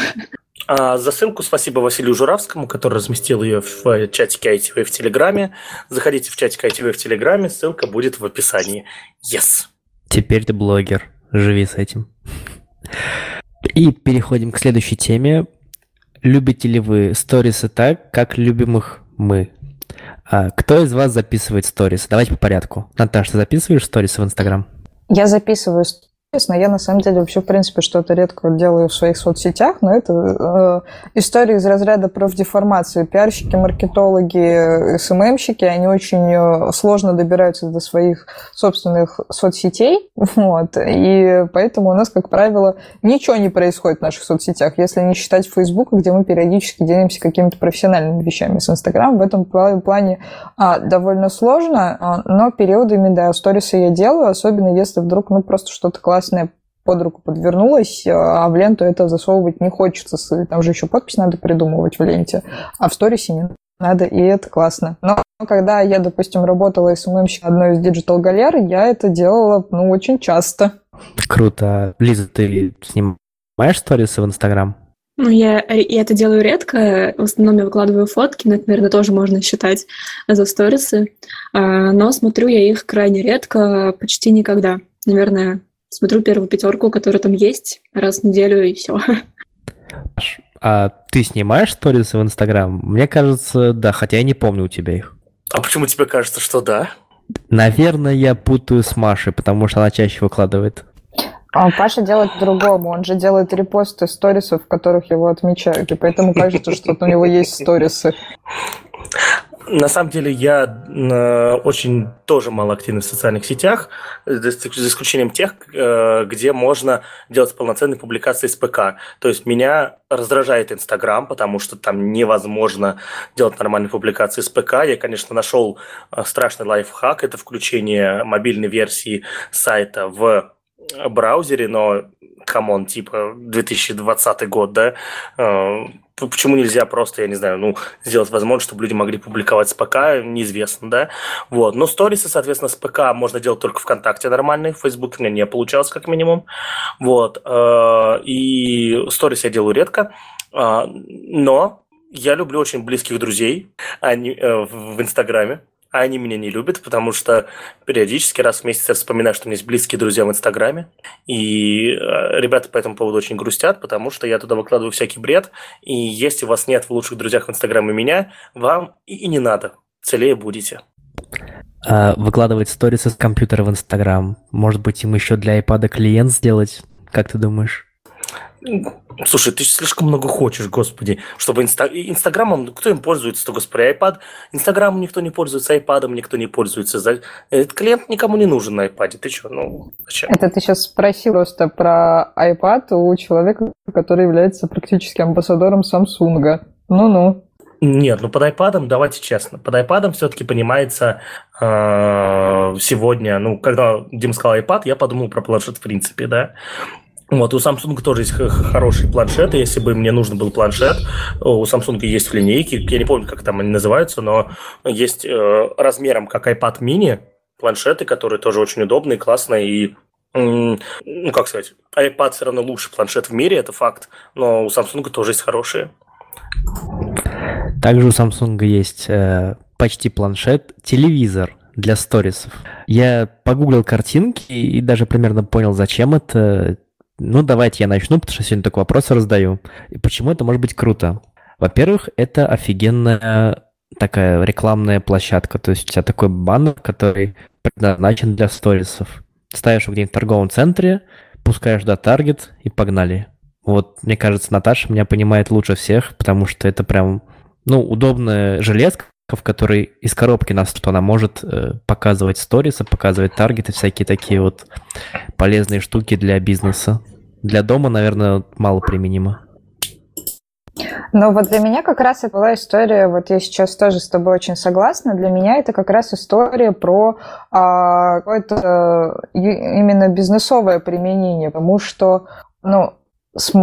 А, за ссылку спасибо Василию Журавскому, который разместил ее в чатике ITV в Телеграме. Заходите в чатик ITV в Телеграме, ссылка будет в описании. Yes! Теперь ты блогер, живи с этим. И переходим к следующей теме. Любите ли вы сторисы так, как любим их мы? А, кто из вас записывает сторисы? Давайте по порядку. Наташа, ты записываешь сторисы в Инстаграм? Я записываю Честно, я на самом деле вообще, в принципе, что-то редко делаю в своих соцсетях, но это э, история из разряда профдеформации. Пиарщики, маркетологи, СММщики, они очень э, сложно добираются до своих собственных соцсетей, вот, и поэтому у нас, как правило, ничего не происходит в наших соцсетях, если не считать Facebook, где мы периодически делимся какими-то профессиональными вещами с Instagram. В этом плане а, довольно сложно, а, но периодами, да, сторисы я делаю, особенно если вдруг, ну, просто что-то классное классная под руку подвернулась, а в ленту это засовывать не хочется. Там же еще подпись надо придумывать в ленте, а в сторисе не надо, и это классно. Но когда я, допустим, работала SMM щиком одной из digital галер, я это делала, ну, очень часто. Круто. Лиза, ты снимаешь сторисы в Инстаграм? Ну, я, я это делаю редко. В основном я выкладываю фотки, но это, наверное, тоже можно считать за сторисы. А, но смотрю я их крайне редко, почти никогда. Наверное, смотрю первую пятерку, которая там есть, раз в неделю и все. А ты снимаешь сторисы в Инстаграм? Мне кажется, да, хотя я не помню у тебя их. А почему тебе кажется, что да? Наверное, я путаю с Машей, потому что она чаще выкладывает. А Паша делает по-другому. Он же делает репосты сторисов, в которых его отмечают. И поэтому кажется, что у него есть сторисы. На самом деле я э, очень тоже мало активен в социальных сетях, за исключением тех, э, где можно делать полноценные публикации с ПК. То есть меня раздражает Инстаграм, потому что там невозможно делать нормальные публикации с ПК. Я, конечно, нашел э, страшный лайфхак, это включение мобильной версии сайта в браузере, но, come on, типа 2020 год, да, почему нельзя просто, я не знаю, ну, сделать возможность, чтобы люди могли публиковать с ПК, неизвестно, да, вот, но сторисы, соответственно, с ПК можно делать только ВКонтакте нормальные, в Фейсбуке у меня не получалось, как минимум, вот, э, и сторис я делаю редко, э, но я люблю очень близких друзей они, в Инстаграме, а они меня не любят, потому что периодически раз в месяц я вспоминаю, что у меня есть близкие друзья в Инстаграме, и э, ребята по этому поводу очень грустят, потому что я туда выкладываю всякий бред, и если у вас нет в лучших друзьях в Инстаграме меня, вам и не надо, целее будете. А, выкладывать сторисы с компьютера в Инстаграм. Может быть, им еще для iPad клиент сделать? Как ты думаешь? Слушай, ты слишком много хочешь, господи, чтобы инста... Инстаграмом, кто им пользуется-то, господи, iPad? Инстаграмом никто не пользуется, iPadом никто не пользуется. Этот клиент никому не нужен на iPad. Ты что, ну, зачем? Это ты сейчас спросил просто про iPad у человека, который является практически амбассадором Samsung. Ну-ну. Нет, ну под iPad, давайте честно, под iPad все-таки понимается э, сегодня, ну, когда Дим сказал iPad, я подумал про планшет в принципе, да. Вот, у Samsung тоже есть хорошие планшеты. Если бы мне нужен был планшет, у Samsung есть в линейке, я не помню, как там они называются, но есть э, размером как iPad mini планшеты, которые тоже очень удобные, классные и ну, как сказать, iPad все равно лучший планшет в мире, это факт, но у Samsung тоже есть хорошие. Также у Samsung есть э, почти планшет, телевизор для сторисов. Я погуглил картинки и даже примерно понял, зачем это. Ну, давайте я начну, потому что сегодня только вопросы раздаю. И почему это может быть круто? Во-первых, это офигенная такая рекламная площадка. То есть у тебя такой баннер, который предназначен для сторисов. Ставишь его где-нибудь в торговом центре, пускаешь до таргет и погнали. Вот, мне кажется, Наташа меня понимает лучше всех, потому что это прям, ну, удобная железка, в которой из коробки нас, что она может э, показывать сторисы, показывать таргеты, всякие такие вот полезные штуки для бизнеса. Для дома, наверное, мало применимо. Но вот для меня как раз это была история, вот я сейчас тоже с тобой очень согласна, для меня это как раз история про а, какое-то именно бизнесовое применение, потому что, ну,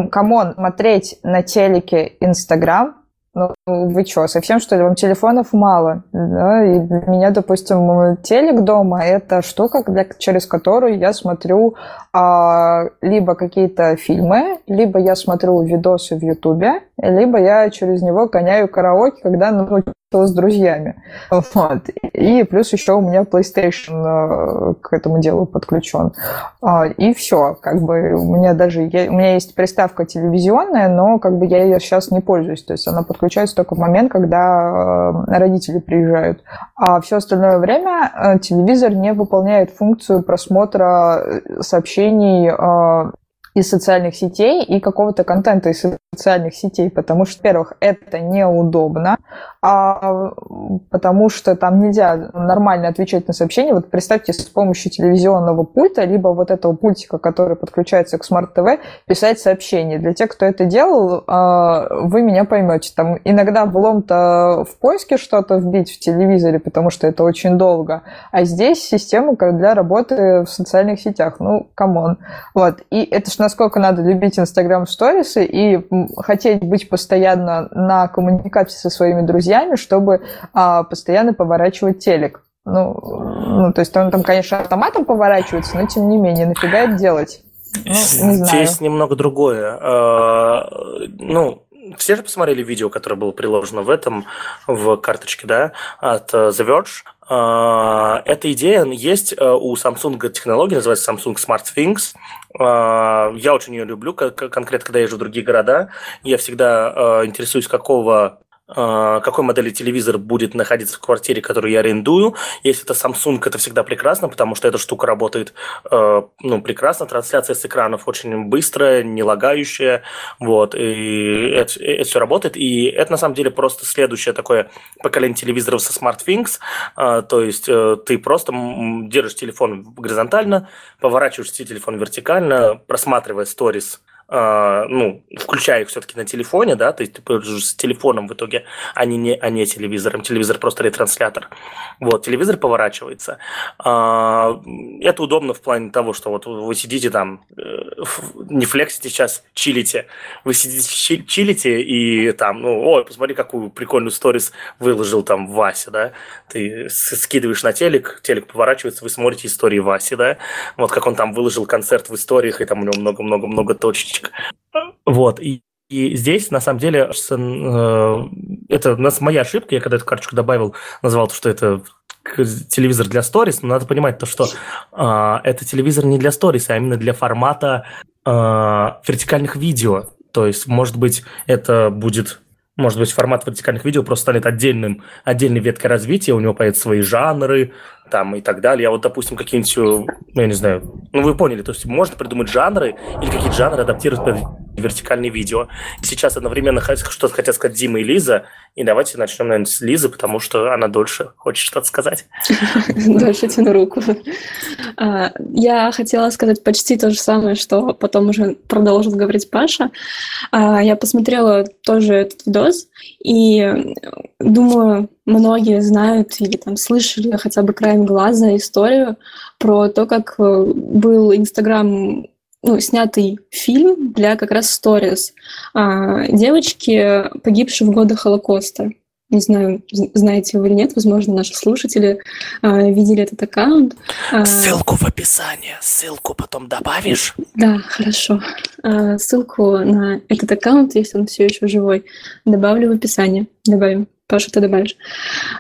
come on, смотреть на телеке Инстаграм, ну, вы что, совсем что ли? Вам телефонов мало? Да? И для меня, допустим, телек дома – это штука, для, через которую я смотрю а, либо какие-то фильмы, либо я смотрю видосы в Ютубе, либо я через него гоняю караоке, когда ну, с друзьями. Вот. И плюс еще у меня PlayStation э, к этому делу подключен. А, и все. Как бы у меня даже я, у меня есть приставка телевизионная, но как бы я ее сейчас не пользуюсь. То есть она подключается только в момент, когда э, родители приезжают. А все остальное время э, телевизор не выполняет функцию просмотра сообщений из социальных сетей и какого-то контента из социальных сетей, потому что, во-первых, это неудобно, а потому что там нельзя нормально отвечать на сообщения. Вот представьте, с помощью телевизионного пульта, либо вот этого пультика, который подключается к смарт-ТВ, писать сообщения. Для тех, кто это делал, а, вы меня поймете. Там иногда влом-то в поиске что-то вбить в телевизоре, потому что это очень долго, а здесь система для работы в социальных сетях. Ну, come on. Вот. И это ж насколько надо любить Инстаграм сторисы и хотеть быть постоянно на коммуникации со своими друзьями, чтобы а, постоянно поворачивать телек. Ну, ну, то есть он там, конечно, автоматом поворачивается, но тем не менее, нафига это делать? Ну, не знаю. Здесь немного другое. А, ну, все же посмотрели видео, которое было приложено в этом, в карточке, да, от э, The Verge. А, эта идея есть э, у Samsung технологии, называется Samsung Smart Things. А, я очень ее люблю, конкретно когда езжу в другие города. Я всегда э, интересуюсь, какого какой модели телевизор будет находиться в квартире, которую я арендую. Если это Samsung, это всегда прекрасно, потому что эта штука работает э, ну, прекрасно. Трансляция с экранов очень быстрая, не лагающая. Вот, и это, это все работает. И это на самом деле просто следующее такое поколение телевизоров со SmartThings. Э, то есть э, ты просто держишь телефон горизонтально, поворачиваешь телефон вертикально, просматривая сторис Uh, ну, включая их все-таки на телефоне, да, то есть ты пользуешься телефоном в итоге, а не, а не телевизором. Телевизор просто ретранслятор. Вот, телевизор поворачивается. Uh, это удобно в плане того, что вот вы сидите там, э, не флексите сейчас, чилите. Вы сидите, чилите и там, ну, ой, посмотри, какую прикольную сторис выложил там Вася, да. Ты скидываешь на телек, телек поворачивается, вы смотрите истории Васи, да. Вот как он там выложил концерт в историях, и там у него много-много-много точечек карточек. Вот, и, и здесь, на самом деле, э, это у нас моя ошибка, я когда эту карточку добавил, назвал, что это телевизор для сторис, но надо понимать то, что э, это телевизор не для сторис, а именно для формата э, вертикальных видео. То есть, может быть, это будет может быть, формат вертикальных видео просто станет отдельным, отдельной веткой развития, у него появятся свои жанры, там и так далее. А вот, допустим, какие-нибудь, ну, я не знаю, ну, вы поняли, то есть можно придумать жанры или какие-то жанры адаптировать под вертикальные видео. Сейчас одновременно что-то хотят сказать Дима и Лиза, и давайте начнем, наверное, с Лизы, потому что она дольше хочет что-то сказать. Дольше тяну руку. А, я хотела сказать почти то же самое, что потом уже продолжит говорить Паша. А, я посмотрела тоже этот видос, и думаю, многие знают или там слышали хотя бы краем глаза историю про то, как э, был Инстаграм ну, снятый фильм для как раз сторис а, девочки, погибшей в годы Холокоста. не знаю, знаете вы или нет, возможно, наши слушатели э, видели этот аккаунт. Ссылку в описании, ссылку потом добавишь. Да, хорошо. Э, ссылку на этот аккаунт, если он все еще живой, добавлю в описании. Добавим. Паша, ты добавишь.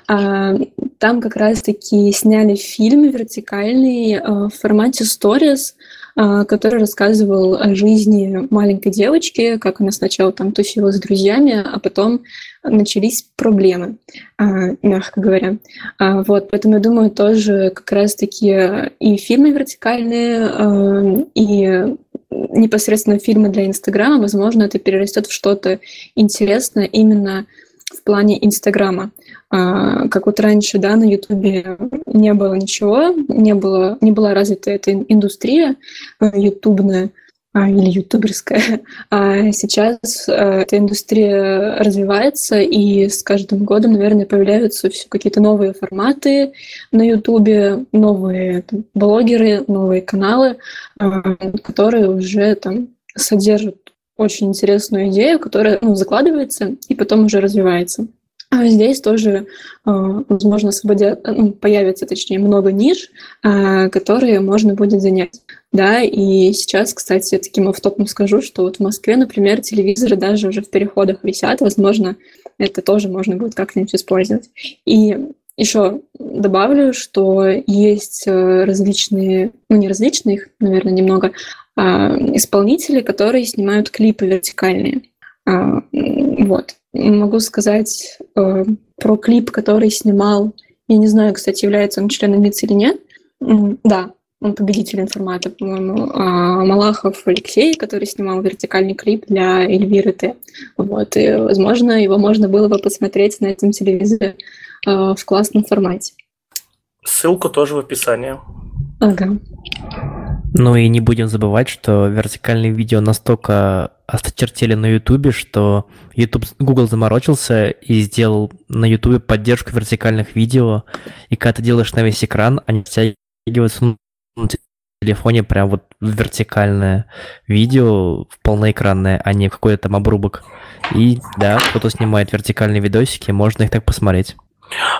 А, там как раз-таки сняли фильм вертикальный в формате stories, а, который рассказывал о жизни маленькой девочки, как она сначала там тусила с друзьями, а потом начались проблемы, а, мягко говоря. Вот, поэтому я думаю, тоже как раз-таки и фильмы вертикальные, и непосредственно фильмы для Инстаграма, возможно, это перерастет в что-то интересное именно в плане Инстаграма. А, как вот раньше, да, на Ютубе не было ничего, не, было, не была развита эта индустрия э, ютубная а, или ютуберская. А сейчас а, эта индустрия развивается, и с каждым годом, наверное, появляются все какие-то новые форматы на ютубе, новые там, блогеры, новые каналы, а, которые уже там содержат очень интересную идею, которая ну, закладывается и потом уже развивается. А здесь тоже, а, возможно, освободят, ну, появится, точнее, много ниш, а, которые можно будет занять. Да, и сейчас, кстати, таким автопом скажу, что вот в Москве, например, телевизоры даже уже в переходах висят, возможно, это тоже можно будет как-нибудь использовать. И еще добавлю, что есть э, различные, ну не различные, их, наверное, немного, а, исполнители, которые снимают клипы вертикальные. А, вот. Могу сказать э, про клип, который снимал, я не знаю, кстати, является он членом МИЦ или нет. Да, он победитель информата, по-моему, а, Малахов Алексей, который снимал вертикальный клип для Эльвиры Т. Вот, и, возможно, его можно было бы посмотреть на этом телевизоре э, в классном формате. Ссылку тоже в описании. Ага. Ну и не будем забывать, что вертикальные видео настолько осточертели на Ютубе, что YouTube, Google заморочился и сделал на Ютубе поддержку вертикальных видео. И когда ты делаешь на весь экран, они втягиваются на телефоне прям вот вертикальное видео, в полноэкранное, а не какой-то там обрубок. И да, кто-то снимает вертикальные видосики, можно их так посмотреть.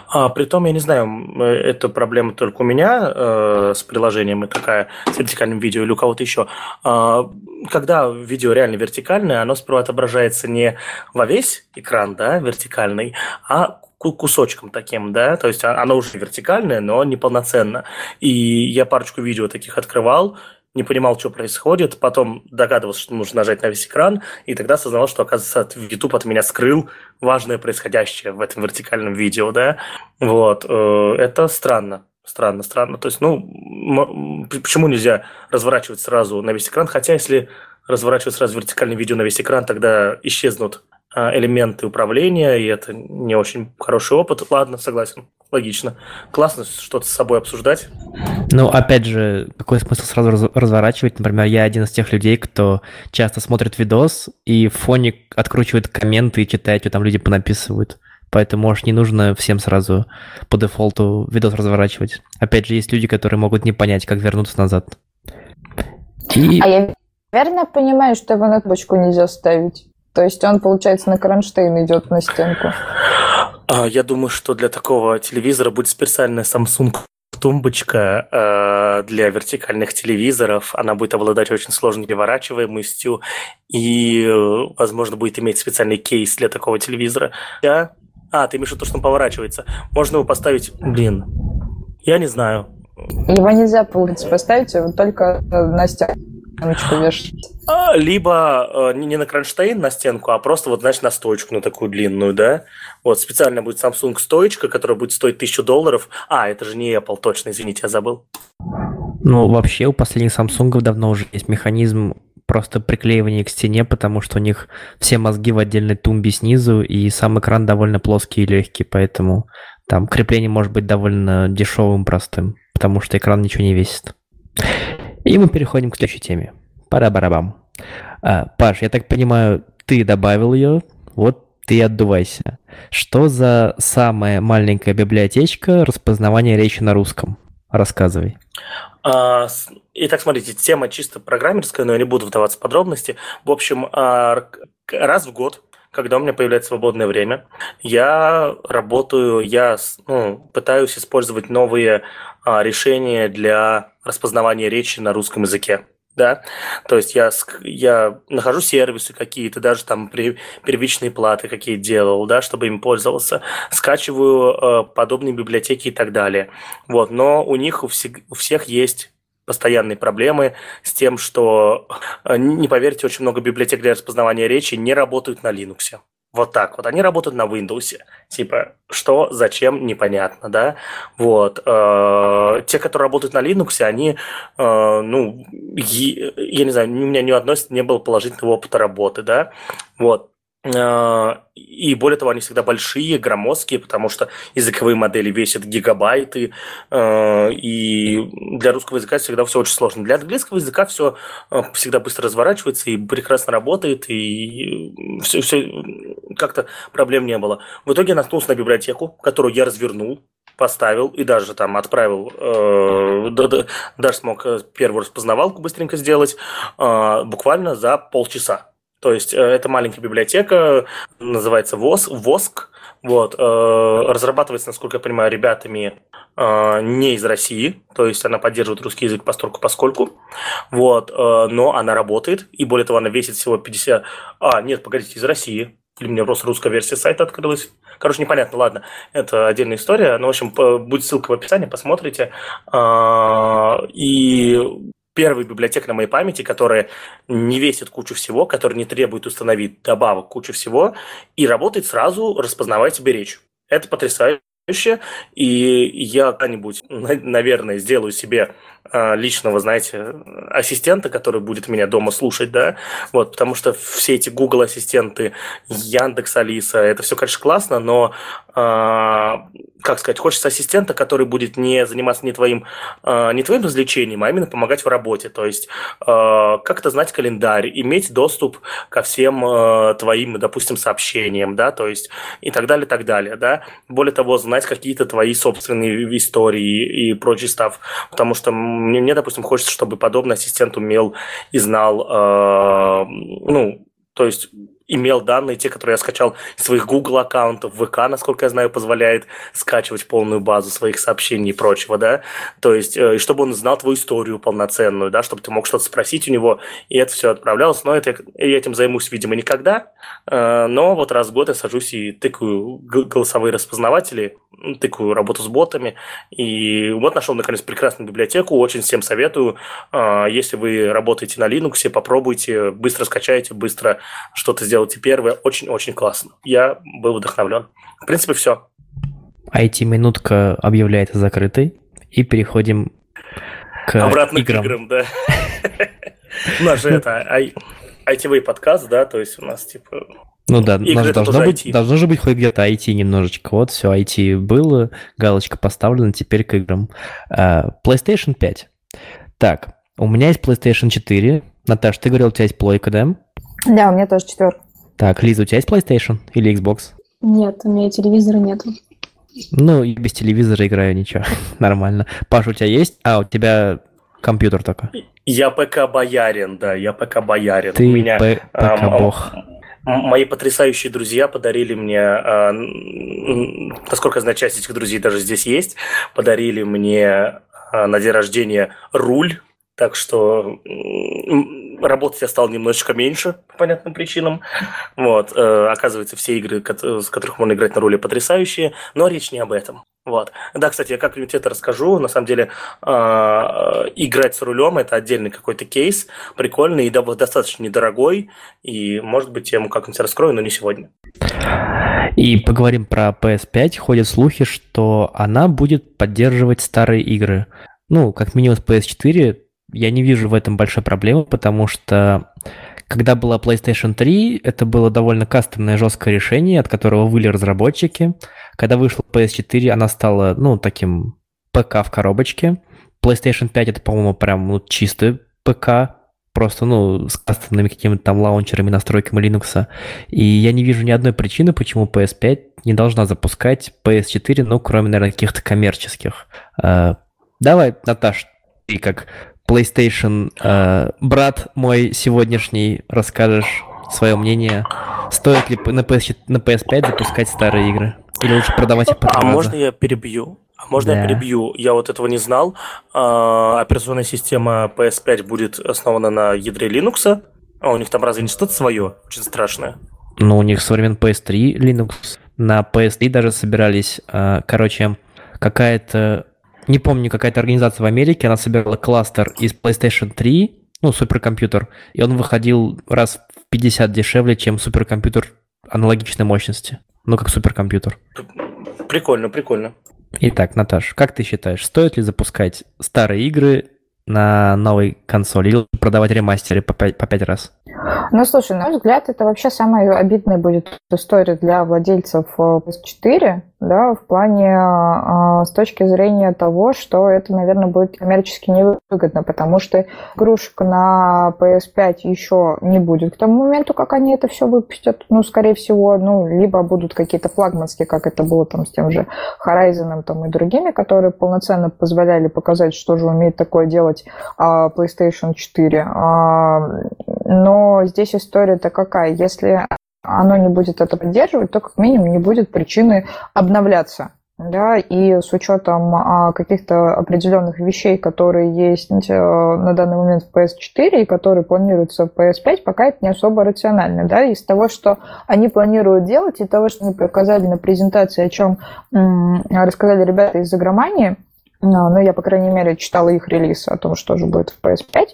А, притом, я не знаю, это проблема только у меня э, с приложением и такая, с вертикальным видео или у кого-то еще. А, когда видео реально вертикальное, оно сперва отображается не во весь экран, да, вертикальный, а кусочком таким, да, то есть оно уже вертикальное, но неполноценно. И я парочку видео таких открывал, не понимал, что происходит, потом догадывался, что нужно нажать на весь экран, и тогда осознавал, что, оказывается, YouTube от меня скрыл важное происходящее в этом вертикальном видео, да, вот, э, это странно, странно, странно, то есть, ну, почему нельзя разворачивать сразу на весь экран, хотя если разворачивать сразу вертикальное видео на весь экран, тогда исчезнут а, элементы управления, и это не очень хороший опыт. Ладно, согласен, логично. Классно что-то с собой обсуждать. Ну, опять же, какой смысл сразу разворачивать? Например, я один из тех людей, кто часто смотрит видос и в фоне откручивает комменты и читает, что там люди понаписывают. Поэтому, может, не нужно всем сразу по дефолту видос разворачивать. Опять же, есть люди, которые могут не понять, как вернуться назад. И... А я верно понимаю, что его на точку нельзя ставить? То есть он, получается, на кронштейн идет на стенку. А, я думаю, что для такого телевизора будет специальная Samsung тумбочка э, для вертикальных телевизоров. Она будет обладать очень сложной переворачиваемостью и, возможно, будет иметь специальный кейс для такого телевизора. Я... А, ты имеешь в виду, что он поворачивается. Можно его поставить... Блин, я не знаю. Его нельзя, получается, поставить только на стенку вешать. А, либо э, не на кронштейн на стенку, а просто вот, знаешь, на стоечку, на такую длинную, да. Вот специально будет Samsung стоечка, которая будет стоить тысячу долларов. А, это же не Apple, точно, извините, я забыл. Ну, вообще у последних Samsung давно уже есть механизм просто приклеивания к стене, потому что у них все мозги в отдельной тумбе снизу, и сам экран довольно плоский и легкий, поэтому там крепление может быть довольно дешевым, простым, потому что экран ничего не весит. И мы переходим к следующей теме. Пара-барабам. А, Паш, я так понимаю, ты добавил ее, вот ты отдувайся. Что за самая маленькая библиотечка распознавания речи на русском? Рассказывай. А, итак, смотрите, тема чисто программерская, но я не буду вдаваться в подробности. В общем, а, раз в год когда у меня появляется свободное время, я работаю, я ну, пытаюсь использовать новые а, решения для распознавания речи на русском языке да, то есть я, я нахожу сервисы какие-то, даже там при, первичные платы какие делал, да, чтобы им пользовался, скачиваю э, подобные библиотеки и так далее, вот, но у них у, всех, у всех есть постоянные проблемы с тем, что, э, не поверите, очень много библиотек для распознавания речи не работают на Linux. Вот так вот. Они работают на Windows. Типа, что, зачем, непонятно, да? Вот. Э, те, которые работают на Linux, они, э, ну, я не знаю, у меня ни одной не было положительного опыта работы, да? Вот. А, и более того, они всегда большие, громоздкие, потому что языковые модели весят гигабайты, а, и для русского языка всегда все очень сложно. Для английского языка все а, всегда быстро разворачивается и прекрасно работает, и все, все как-то проблем не было. В итоге я наткнулся на библиотеку, которую я развернул, поставил и даже там отправил, э, даже смог э, первую распознавалку быстренько сделать буквально за полчаса. То есть э, это маленькая библиотека, называется ВОС, ВОСК. Вот, э, разрабатывается, насколько я понимаю, ребятами э, не из России, то есть она поддерживает русский язык постольку поскольку, вот, но она работает, и более того, она весит всего 50... А, нет, погодите, из России, или у меня просто русская версия сайта открылась. Короче, непонятно, ладно, это отдельная история. Ну, в общем, будет ссылка в описании, посмотрите. И первая библиотека на моей памяти, которая не весит кучу всего, которая не требует установить добавок кучу всего, и работает сразу, распознавая тебе речь. Это потрясающе. И я когда-нибудь, наверное, сделаю себе а, личного, знаете, ассистента, который будет меня дома слушать, да, вот, потому что все эти Google ассистенты, Яндекс Алиса, это все, конечно, классно, но а, как сказать, хочется ассистента, который будет не заниматься не твоим, а, не твоим развлечением, а именно помогать в работе. То есть а, как-то знать календарь, иметь доступ ко всем твоим, допустим, сообщениям, да, то есть и так далее, так далее, да. Более того, знать какие-то твои собственные истории и прочий став, потому что мне, мне допустим, хочется, чтобы подобный ассистент умел и знал, ну, то есть имел данные, те, которые я скачал из своих Google аккаунтов, ВК, насколько я знаю, позволяет скачивать полную базу своих сообщений и прочего, да, то есть, э, и чтобы он знал твою историю полноценную, да, чтобы ты мог что-то спросить у него, и это все отправлялось, но это, я этим займусь, видимо, никогда, э, но вот раз в год я сажусь и тыкаю голосовые распознаватели, тыкаю работу с ботами, и вот нашел, наконец, прекрасную библиотеку, очень всем советую, э, если вы работаете на Linux, попробуйте, быстро скачайте, быстро что-то сделайте сделайте первое, очень-очень классно. Я был вдохновлен. В принципе, все. IT-минутка объявляется закрытой, и переходим к Обратно играм. к играм, да. У нас же это IT подкаст, да, то есть у нас типа ну да, нас должно быть, IT. должно же быть хоть где-то IT немножечко. Вот все, IT было, галочка поставлена, теперь к играм. Uh, PlayStation 5. Так, у меня есть PlayStation 4. Наташ, ты говорил, у тебя есть плойка, да? Да, у меня тоже четверка. Так, Лиза, у тебя есть PlayStation или Xbox? Нет, у меня телевизора нету. Ну, и без телевизора играю, ничего, нормально. Паша, у тебя есть? А, у тебя компьютер только. Я ПК-боярин, да, я ПК-боярин. Ты меня, ПК-бог. Мои потрясающие друзья подарили мне, а, насколько я знаю, часть этих друзей даже здесь есть, подарили мне а, на день рождения руль так что работать я стал немножечко меньше по понятным причинам. Вот. Э, оказывается, все игры, с которых можно играть на роли, потрясающие, но речь не об этом. Вот. Да, кстати, я как-нибудь это расскажу. На самом деле, э, играть с рулем – это отдельный какой-то кейс, прикольный и достаточно недорогой, и, может быть, я ему как-нибудь раскрою, но не сегодня. И поговорим про PS5. Ходят слухи, что она будет поддерживать старые игры. Ну, как минимум с PS4 я не вижу в этом большой проблемы, потому что когда была PlayStation 3, это было довольно кастомное жесткое решение, от которого выли разработчики. Когда вышла PS4, она стала, ну, таким ПК в коробочке. PlayStation 5 это, по-моему, прям ну, чистый ПК, просто, ну, с кастомными какими-то там лаунчерами, настройками Linux. И я не вижу ни одной причины, почему PS5 не должна запускать PS4, ну, кроме, наверное, каких-то коммерческих. Uh, давай, Наташ, ты как PlayStation э, брат мой сегодняшний расскажешь, свое мнение. Стоит ли на, PS, на PS5 запускать старые игры? Или лучше продавать их по А можно я перебью? А можно да. я перебью? Я вот этого не знал. А, операционная система PS5 будет основана на ядре Linux. А у них там разве не что-то свое? Очень страшное. Ну, у них современ PS3 Linux. На PS3 даже собирались, а, короче, какая-то... Не помню, какая-то организация в Америке, она собирала кластер из PlayStation 3, ну, суперкомпьютер, и он выходил раз в 50 дешевле, чем суперкомпьютер аналогичной мощности. Ну, как суперкомпьютер. Прикольно, прикольно. Итак, Наташ, как ты считаешь, стоит ли запускать старые игры на новой консоли или продавать ремастеры по 5, по 5 раз? Ну, слушай, на мой взгляд, это вообще самая обидная будет история для владельцев э, PS4, да, в плане э, с точки зрения того, что это, наверное, будет коммерчески невыгодно, потому что игрушек на PS5 еще не будет к тому моменту, как они это все выпустят. Ну, скорее всего, ну, либо будут какие-то флагманские, как это было там с тем же Horizon там, и другими, которые полноценно позволяли показать, что же умеет такое делать э, PlayStation 4. Э, но здесь история-то какая? Если оно не будет это поддерживать, то как минимум не будет причины обновляться. Да, и с учетом а, каких-то определенных вещей, которые есть э, на данный момент в PS4 и которые планируются в PS5, пока это не особо рационально. Да? Из того, что они планируют делать, и того, что они показали на презентации, о чем м- рассказали ребята из Загромании, ну, я, по крайней мере, читала их релиз о том, что же будет в PS5,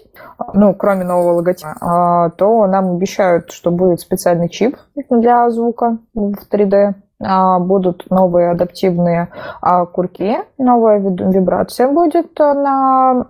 ну, кроме нового логотипа, а, то нам обещают, что будет специальный чип для звука в 3D, а, будут новые адаптивные а, курки, новая вибрация будет на,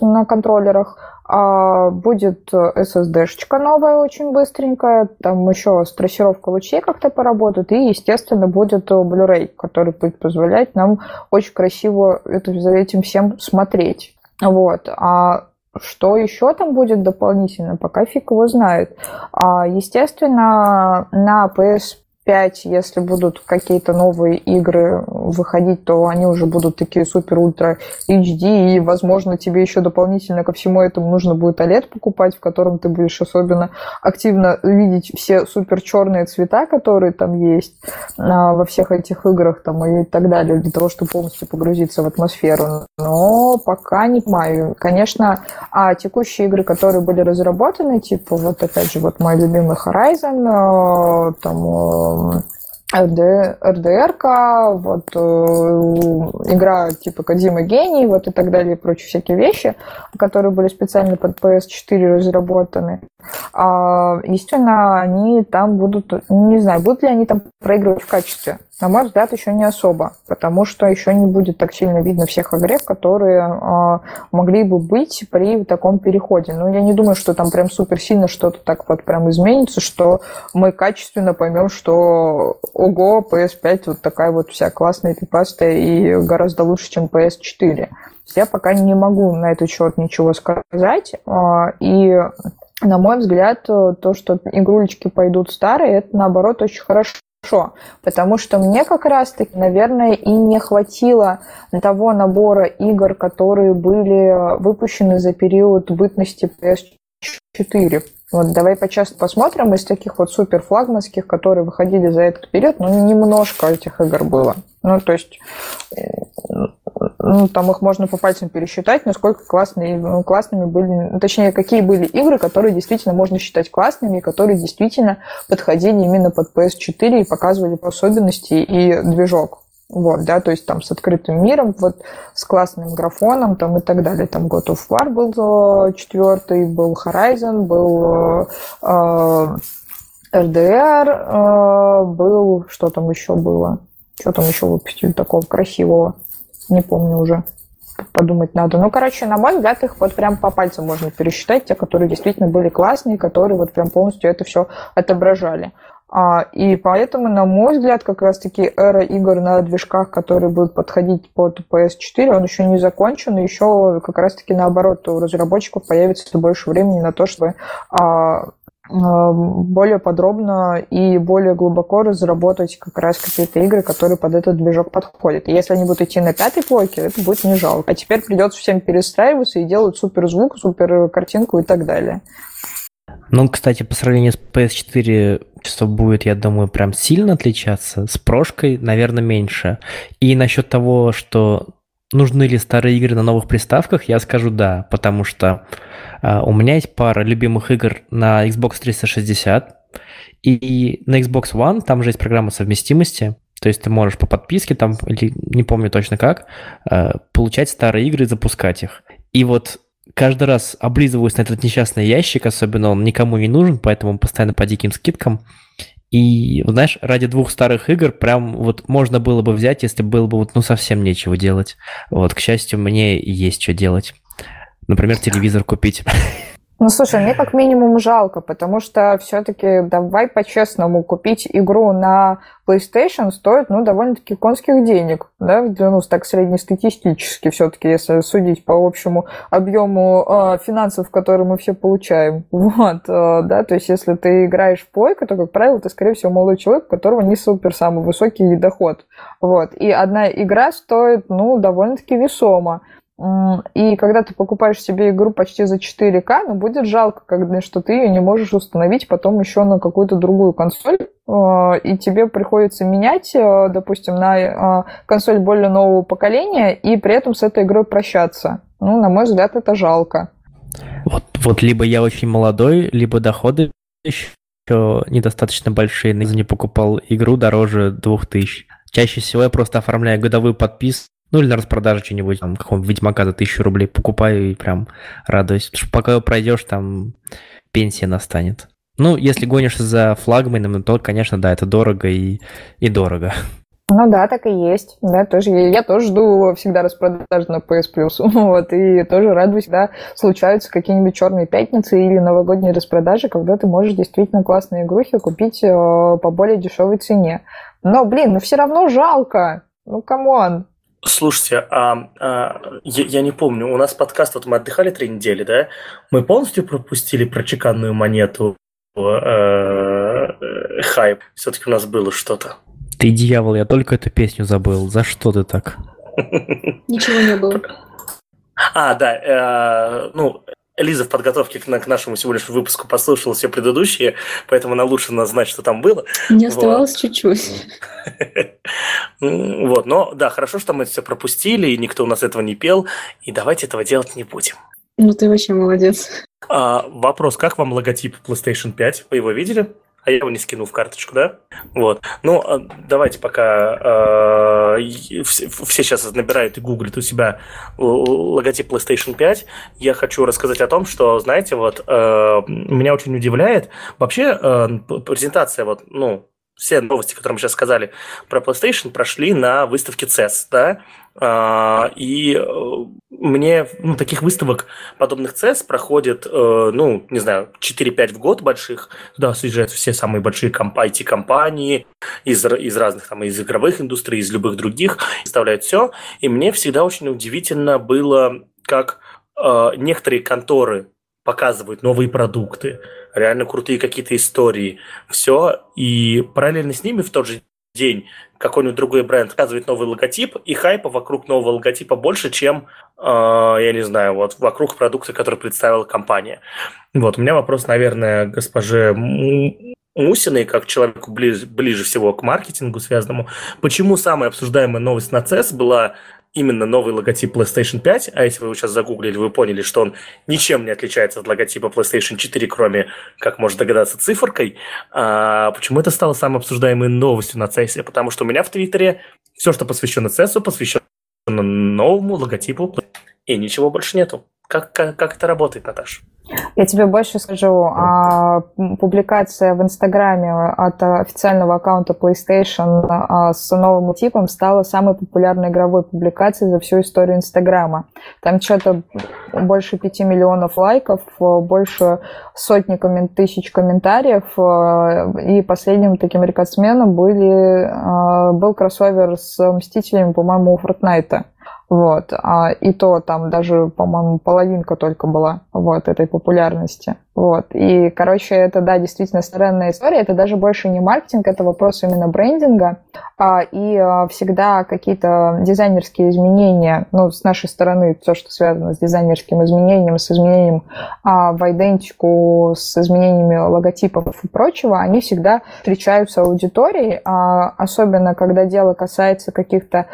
на контроллерах, а, будет SSD-шечка новая, очень быстренькая, там еще с трассировкой лучей как-то поработают, и, естественно, будет Blu-ray, который будет позволять нам очень красиво это, за этим всем смотреть. Вот. А что еще там будет дополнительно, пока фиг его знает. Естественно, на PS 5, если будут какие-то новые игры выходить, то они уже будут такие супер-ультра HD, и, возможно, тебе еще дополнительно ко всему этому нужно будет OLED покупать, в котором ты будешь особенно активно видеть все супер черные цвета, которые там есть а, во всех этих играх там, и так далее, для того, чтобы полностью погрузиться в атмосферу. Но пока не понимаю. Конечно, а текущие игры, которые были разработаны, типа вот опять же вот мой любимый Horizon, а, там РД, РДРК, вот э, игра типа Кодима Гений, вот и так далее, и прочие всякие вещи, которые были специально под PS4 разработаны. А, естественно, они там будут, не знаю, будут ли они там проигрывать в качестве. На мой взгляд, еще не особо, потому что еще не будет так сильно видно всех огрев, которые э, могли бы быть при таком переходе. Но я не думаю, что там прям супер сильно что-то так вот прям изменится, что мы качественно поймем, что ого, PS5 вот такая вот вся классная, пипастая и гораздо лучше, чем PS4. Я пока не могу на этот счет ничего сказать. Э, и на мой взгляд, то, что игрулечки пойдут старые, это наоборот очень хорошо хорошо, потому что мне как раз-таки, наверное, и не хватило того набора игр, которые были выпущены за период бытности PS4. Вот давай почаще посмотрим из таких вот супер флагманских, которые выходили за этот период, ну, немножко этих игр было. Ну, то есть ну, там их можно по пальцам пересчитать, насколько классные, ну, классными были, ну, точнее, какие были игры, которые действительно можно считать классными, которые действительно подходили именно под PS4 и показывали особенности и движок. Вот, да, то есть там с открытым миром, вот с классным графоном там и так далее. Там God of War был э, четвертый, был Horizon, был э, RDR, э, был, что там еще было? Что там еще выпустили такого красивого? не помню уже. Подумать надо. Ну, короче, на мой взгляд, их вот прям по пальцам можно пересчитать, те, которые действительно были классные, которые вот прям полностью это все отображали. А, и поэтому, на мой взгляд, как раз-таки эра игр на движках, которые будут подходить под PS4, он еще не закончен, и еще как раз-таки наоборот, у разработчиков появится больше времени на то, чтобы а, более подробно и более глубоко разработать как раз какие-то игры, которые под этот движок подходят. И если они будут идти на пятой плойке, это будет не жалко. А теперь придется всем перестраиваться и делать супер звук, супер картинку и так далее. Ну, кстати, по сравнению с PS4 что будет, я думаю, прям сильно отличаться. С прошкой, наверное, меньше. И насчет того, что нужны ли старые игры на новых приставках, я скажу да, потому что э, у меня есть пара любимых игр на Xbox 360, и на Xbox One там же есть программа совместимости, то есть ты можешь по подписке там, или не помню точно как, э, получать старые игры и запускать их. И вот каждый раз облизываюсь на этот несчастный ящик, особенно он никому не нужен, поэтому постоянно по диким скидкам. И, знаешь, ради двух старых игр прям вот можно было бы взять, если было бы вот ну совсем нечего делать. Вот, к счастью, мне есть что делать. Например, телевизор купить. Ну, слушай, мне как минимум жалко, потому что все-таки давай по-честному купить игру на PlayStation стоит, ну, довольно-таки конских денег, да, ну, так среднестатистически все-таки, если судить по общему объему э, финансов, которые мы все получаем, вот, э, да, то есть если ты играешь в плойку, то, как правило, ты, скорее всего, молодой человек, у которого не супер самый высокий доход, вот, и одна игра стоит, ну, довольно-таки весомо, и когда ты покупаешь себе игру почти за 4К, ну, будет жалко, когда, что ты ее не можешь установить потом еще на какую-то другую консоль, э, и тебе приходится менять, э, допустим, на э, консоль более нового поколения, и при этом с этой игрой прощаться. Ну, на мой взгляд, это жалко. Вот, вот либо я очень молодой, либо доходы еще недостаточно большие, не покупал игру дороже 2000. Чаще всего я просто оформляю годовую подписку ну или на распродаже что-нибудь, там, какого-нибудь Ведьмака за тысячу рублей покупаю и прям радуюсь. Потому что пока пройдешь, там пенсия настанет. Ну, если гонишься за флагманом, то, конечно, да, это дорого и, и дорого. Ну да, так и есть. Да, тоже, я тоже жду всегда распродаж на PS Plus. Вот, и тоже радуюсь, когда случаются какие-нибудь черные пятницы или новогодние распродажи, когда ты можешь действительно классные игрухи купить э, по более дешевой цене. Но, блин, ну все равно жалко. Ну, come on. Слушайте, а, а я, я не помню, у нас подкаст, вот мы отдыхали три недели, да? Мы полностью пропустили про чеканную монету э, э, хайп. Все-таки у нас было что-то. Ты дьявол, я только эту песню забыл. За что ты так? Ничего не было. А, да, э, ну, Лиза в подготовке к, к нашему всего лишь выпуску послушала все предыдущие, поэтому она лучше нас знать, что там было. Не оставалось вот. чуть-чуть. Вот, но да, хорошо, что мы это все пропустили, и никто у нас этого не пел, и давайте этого делать не будем. Ну, ты вообще молодец. А, вопрос, как вам логотип PlayStation 5? Вы его видели? А я его не скинул в карточку, да? Вот. Ну, а давайте пока э, все, все сейчас набирают и гуглят у себя логотип PlayStation 5. Я хочу рассказать о том, что, знаете, вот э, меня очень удивляет вообще э, презентация вот, ну, все новости, которые мы сейчас сказали про PlayStation, прошли на выставке CES, да, и э, мне ну, таких выставок, подобных CES, проходит, э, ну, не знаю, 4-5 в год больших. Туда съезжают все самые большие IT-компании из, из разных, там, из игровых индустрий, из любых других, представляют все. И мне всегда очень удивительно было, как э, некоторые конторы показывают новые продукты, реально крутые какие-то истории, все, и параллельно с ними в тот же день какой-нибудь другой бренд показывает новый логотип, и хайпа вокруг нового логотипа больше, чем, э, я не знаю, вот вокруг продукта, который представила компания. Вот, у меня вопрос, наверное, госпоже Мусиной, как человеку ближе, ближе всего к маркетингу связанному. Почему самая обсуждаемая новость на CES была именно новый логотип PlayStation 5, а если вы его сейчас загуглили, вы поняли, что он ничем не отличается от логотипа PlayStation 4, кроме, как можно догадаться, циферкой. А почему это стало самой обсуждаемой новостью на CES? Потому что у меня в Твиттере все, что посвящено CES, посвящено новому логотипу, и ничего больше нету. Как, как, как это работает, Наташа? Я тебе больше скажу. А, публикация в Инстаграме от официального аккаунта PlayStation а, с новым типом стала самой популярной игровой публикацией за всю историю Инстаграма. Там что-то больше пяти миллионов лайков, больше сотни коммен- тысяч комментариев. А, и последним таким рекордсменом были, был кроссовер с Мстителями, по-моему, у Fortnite. Вот. А, и то там даже, по-моему, половинка только была вот этой популярности. Вот. И, короче, это, да, действительно странная история. Это даже больше не маркетинг, это вопрос именно брендинга. А, и а, всегда какие-то дизайнерские изменения, ну, с нашей стороны, все, что связано с дизайнерским изменением, с изменением а, в идентику, с изменениями логотипов и прочего, они всегда встречаются аудиторией, особенно когда дело касается каких-то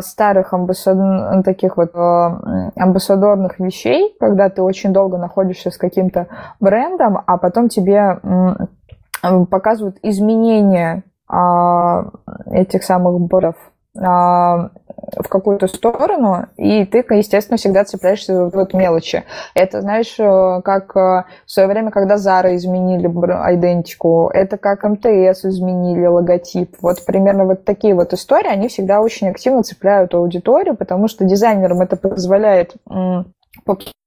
старых амбассад... таких вот амбассадорных вещей, когда ты очень долго находишься с каким-то брендом, а потом тебе показывают изменения а, этих самых брендов а, в какую-то сторону, и ты, естественно, всегда цепляешься в эту мелочи. Это, знаешь, э, как э, в свое время, когда Zara изменили идентику, это как МТС изменили логотип. Вот примерно вот такие вот истории, они всегда очень активно цепляют аудиторию, потому что дизайнерам это позволяет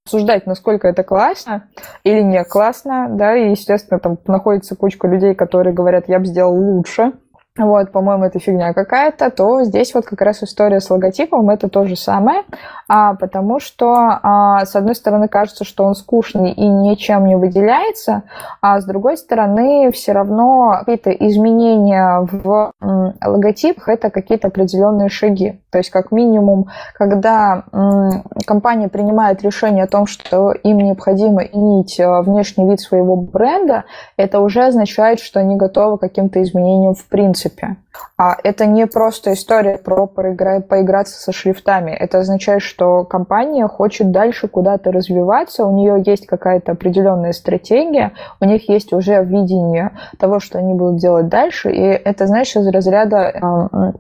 обсуждать, насколько это классно или не классно, да, и, естественно, там находится кучка людей, которые говорят, я бы сделал лучше, вот, по-моему, это фигня какая-то, то здесь вот как раз история с логотипом это то же самое, а, потому что, а, с одной стороны, кажется, что он скучный и ничем не выделяется, а с другой стороны, все равно какие-то изменения в м, логотипах это какие-то определенные шаги. То есть, как минимум, когда м, компания принимает решение о том, что им необходимо иметь э, внешний вид своего бренда, это уже означает, что они готовы к каким-то изменениям в принципе принципе. А это не просто история про поиграться со шрифтами. Это означает, что компания хочет дальше куда-то развиваться, у нее есть какая-то определенная стратегия, у них есть уже видение того, что они будут делать дальше. И это, знаешь, из разряда а,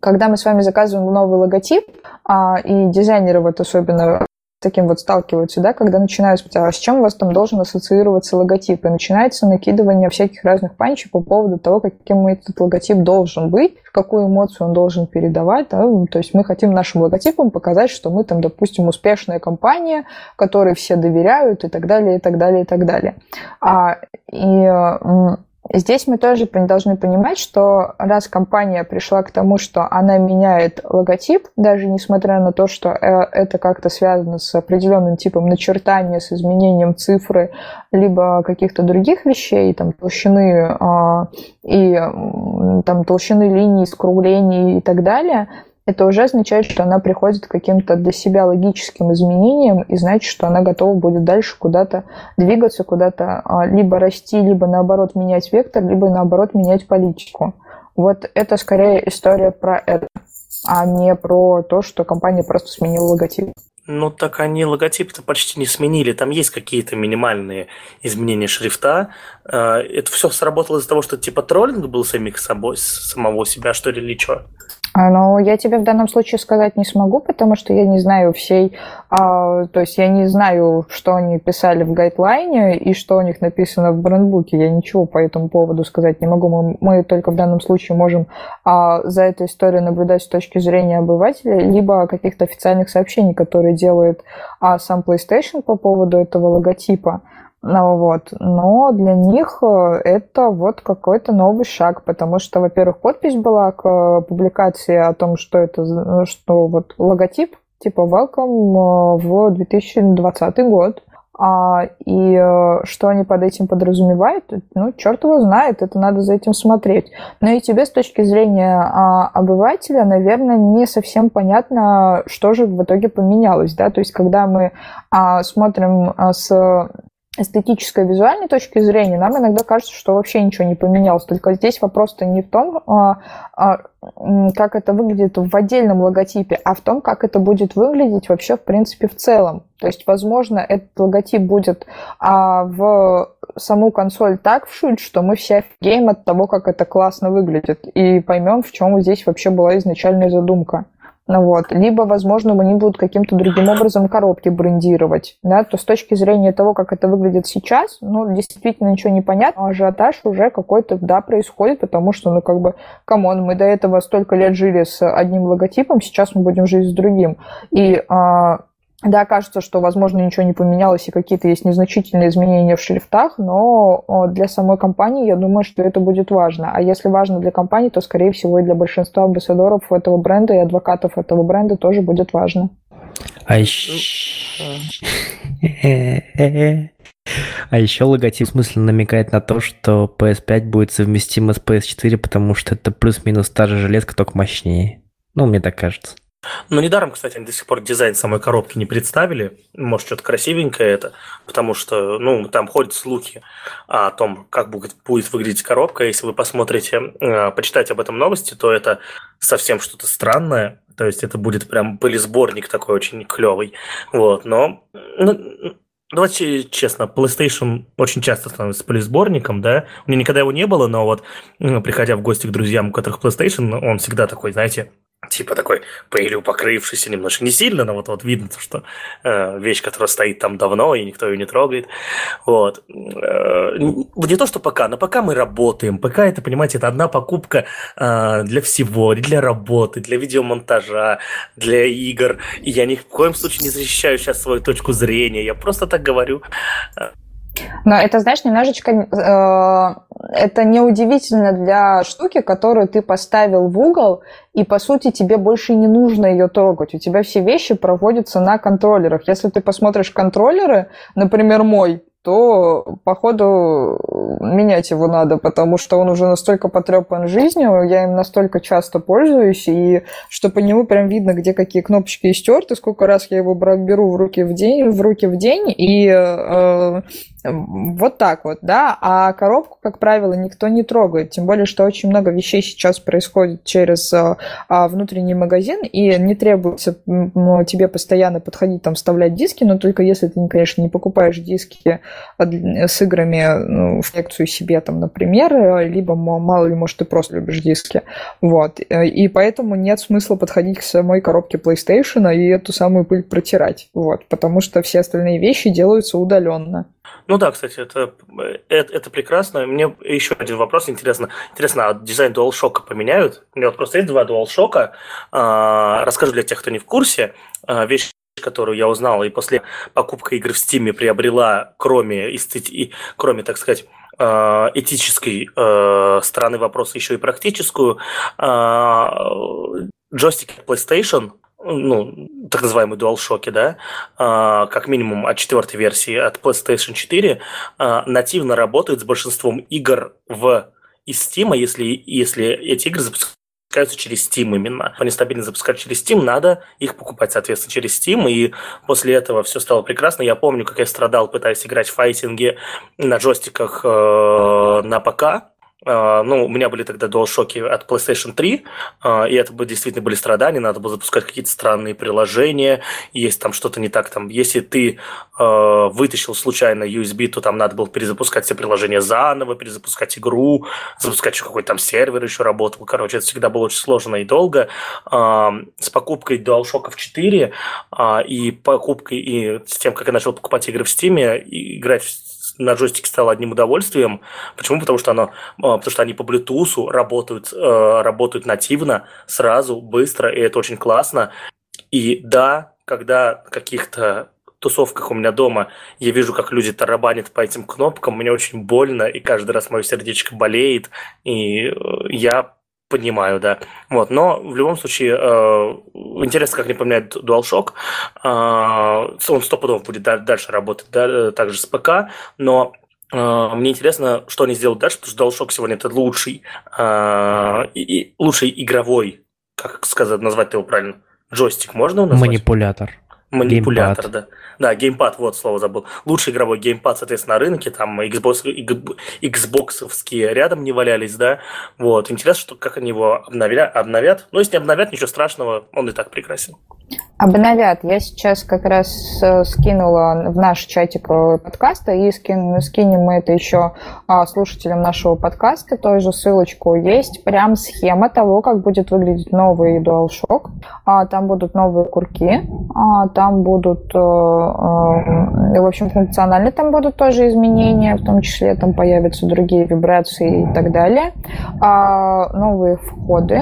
когда мы с вами заказываем новый логотип, а, и дизайнеры вот особенно таким вот сталкиваются, да, когда начинают спрашивать, а с чем у вас там должен ассоциироваться логотип? И начинается накидывание всяких разных панчей по поводу того, каким этот логотип должен быть, какую эмоцию он должен передавать. Да? То есть мы хотим нашим логотипом показать, что мы там, допустим, успешная компания, которой все доверяют и так далее, и так далее, и так далее. А, и Здесь мы тоже должны понимать, что раз компания пришла к тому, что она меняет логотип, даже несмотря на то, что э, это как-то связано с определенным типом начертания, с изменением цифры, либо каких-то других вещей, там толщины а, и там толщины линий, скруглений и так далее, это уже означает, что она приходит к каким-то для себя логическим изменениям, и значит, что она готова будет дальше куда-то двигаться, куда-то а, либо расти, либо наоборот менять вектор, либо наоборот менять политику. Вот это скорее история про это, а не про то, что компания просто сменила логотип. Ну, так они логотип-то почти не сменили. Там есть какие-то минимальные изменения шрифта. А, это все сработало из-за того, что типа троллинг был самих собой, самого себя, что ли, или что? А, но я тебе в данном случае сказать не смогу, потому что я не знаю всей, а, то есть я не знаю, что они писали в гайдлайне и что у них написано в брендбуке. Я ничего по этому поводу сказать не могу. Мы, мы только в данном случае можем а, за эту историю наблюдать с точки зрения обывателя, либо каких-то официальных сообщений, которые делает а, сам PlayStation по поводу этого логотипа. Ну, вот. Но для них э, это вот какой-то новый шаг, потому что, во-первых, подпись была к э, публикации о том, что это, ну, что вот логотип типа Welcome э, в 2020 год. А, и что они под этим подразумевают, ну, черт его знает, это надо за этим смотреть. Но и тебе с точки зрения а, обывателя, наверное, не совсем понятно, что же в итоге поменялось, да, то есть когда мы а, смотрим а, с эстетической, визуальной точки зрения, нам иногда кажется, что вообще ничего не поменялось. Только здесь вопрос-то не в том, а, а, как это выглядит в отдельном логотипе, а в том, как это будет выглядеть вообще, в принципе, в целом. То есть, возможно, этот логотип будет а, в саму консоль так вшить, что мы все офигеем от того, как это классно выглядит, и поймем, в чем здесь вообще была изначальная задумка. Ну вот. Либо, возможно, они будут каким-то другим образом коробки брендировать. Да? То с точки зрения того, как это выглядит сейчас, ну, действительно ничего не понятно. Ажиотаж уже какой-то, да, происходит, потому что, ну, как бы, come on, мы до этого столько лет жили с одним логотипом, сейчас мы будем жить с другим. И а, да, кажется, что, возможно, ничего не поменялось и какие-то есть незначительные изменения в шрифтах, но для самой компании я думаю, что это будет важно. А если важно для компании, то, скорее всего, и для большинства амбассадоров этого бренда и адвокатов этого бренда тоже будет важно. А еще... А еще логотип смысленно намекает на то, что PS5 будет совместима с PS4, потому что это плюс-минус та же железка, только мощнее. Ну, мне так кажется. Ну, недаром, кстати, они до сих пор дизайн самой коробки не представили. Может, что-то красивенькое это, потому что, ну, там ходят слухи о том, как будет, будет выглядеть коробка. Если вы посмотрите, э, почитаете об этом новости, то это совсем что-то странное. То есть это будет прям пылесборник такой очень клевый. Вот, но ну, Давайте честно, PlayStation очень часто становится пылесборником, да? У меня никогда его не было, но вот приходя в гости к друзьям, у которых PlayStation, он всегда такой, знаете, типа такой пылью покрывшийся немножко. Не сильно, но вот, вот видно, что э, вещь, которая стоит там давно, и никто ее не трогает. Вот. Э, не то, что пока, но пока мы работаем. Пока это, понимаете, это одна покупка э, для всего, для работы, для видеомонтажа, для игр. И я ни в коем случае не защищаю сейчас свою точку зрения. Я просто так говорю. Но это, знаешь, немножечко э, это неудивительно для штуки, которую ты поставил в угол, и, по сути, тебе больше не нужно ее трогать. У тебя все вещи проводятся на контроллерах. Если ты посмотришь контроллеры, например, мой, то, походу, менять его надо, потому что он уже настолько потрепан жизнью, я им настолько часто пользуюсь, и что по нему прям видно, где какие кнопочки истерты, сколько раз я его беру в руки в день, в руки в день, и э, вот так вот, да, а коробку, как правило, никто не трогает, тем более, что очень много вещей сейчас происходит через э, внутренний магазин, и не требуется тебе постоянно подходить, там, вставлять диски, но только если ты, конечно, не покупаешь диски с играми ну, в лекцию себе, там, например, либо, мало ли, может, ты просто любишь диски, вот, и поэтому нет смысла подходить к самой коробке PlayStation и эту самую пыль протирать, вот, потому что все остальные вещи делаются удаленно. Ну да, кстати, это, это, это прекрасно. Мне еще один вопрос интересно. Интересно, а дизайн DualShock поменяют? У меня вот просто есть два DualShock. А, расскажу для тех, кто не в курсе. А, вещь которую я узнал и после покупки игры в Steam приобрела, кроме, эстети... кроме так сказать, а, этической э, стороны вопроса, еще и практическую. Э, джойстик PlayStation – ну, так называемые DualShock, да, а, как минимум от четвертой версии, от PlayStation 4, а, нативно работают с большинством игр в из Steam, если, если эти игры запускаются через Steam именно. Они стабильно запускать через Steam, надо их покупать, соответственно, через Steam, и после этого все стало прекрасно. Я помню, как я страдал, пытаясь играть в файтинге на джойстиках э, на ПК, ну, у меня были тогда DualShock от PlayStation 3, а, и это действительно были страдания, надо было запускать какие-то странные приложения, есть там что-то не так, там, если ты а, вытащил случайно USB, то там надо было перезапускать все приложения заново, перезапускать игру, запускать еще какой-то там сервер еще работал, короче, это всегда было очень сложно и долго. С покупкой DualShock 4 и покупкой, и с тем, как я начал покупать игры в Steam, играть на джойстике стало одним удовольствием. Почему? Потому что, оно, а, потому что они по Bluetooth работают, э, работают нативно, сразу, быстро, и это очень классно. И да, когда каких-то тусовках у меня дома я вижу, как люди тарабанят по этим кнопкам, мне очень больно, и каждый раз мое сердечко болеет, и э, я Понимаю, да. Вот, но в любом случае э, интересно, как они поменяют DualShock. Э, он стопудово будет дальше работать, да, э, также с ПК, но э, мне интересно, что они сделают дальше, потому что DualShock сегодня это лучший, и лучший игровой, как сказать, назвать его правильно, джойстик можно назвать? Манипулятор. Манипулятор, геймпад. да. Да, геймпад, вот слово забыл. Лучший игровой геймпад, соответственно, на рынке, там Xbox, Xbox рядом не валялись, да. Вот, интересно, что, как они его обновят, обновят. Но если не обновят, ничего страшного, он и так прекрасен. Обновят. Я сейчас как раз э, скинула в наш чатик э, подкаста, и скин, скинем мы это еще а, слушателям нашего подкаста, той же ссылочку. Есть прям схема того, как будет выглядеть новый DualShock. А, там будут новые курки, а, там будут, э, в общем, функционально там будут тоже изменения, в том числе там появятся другие вибрации и так далее. Новые входы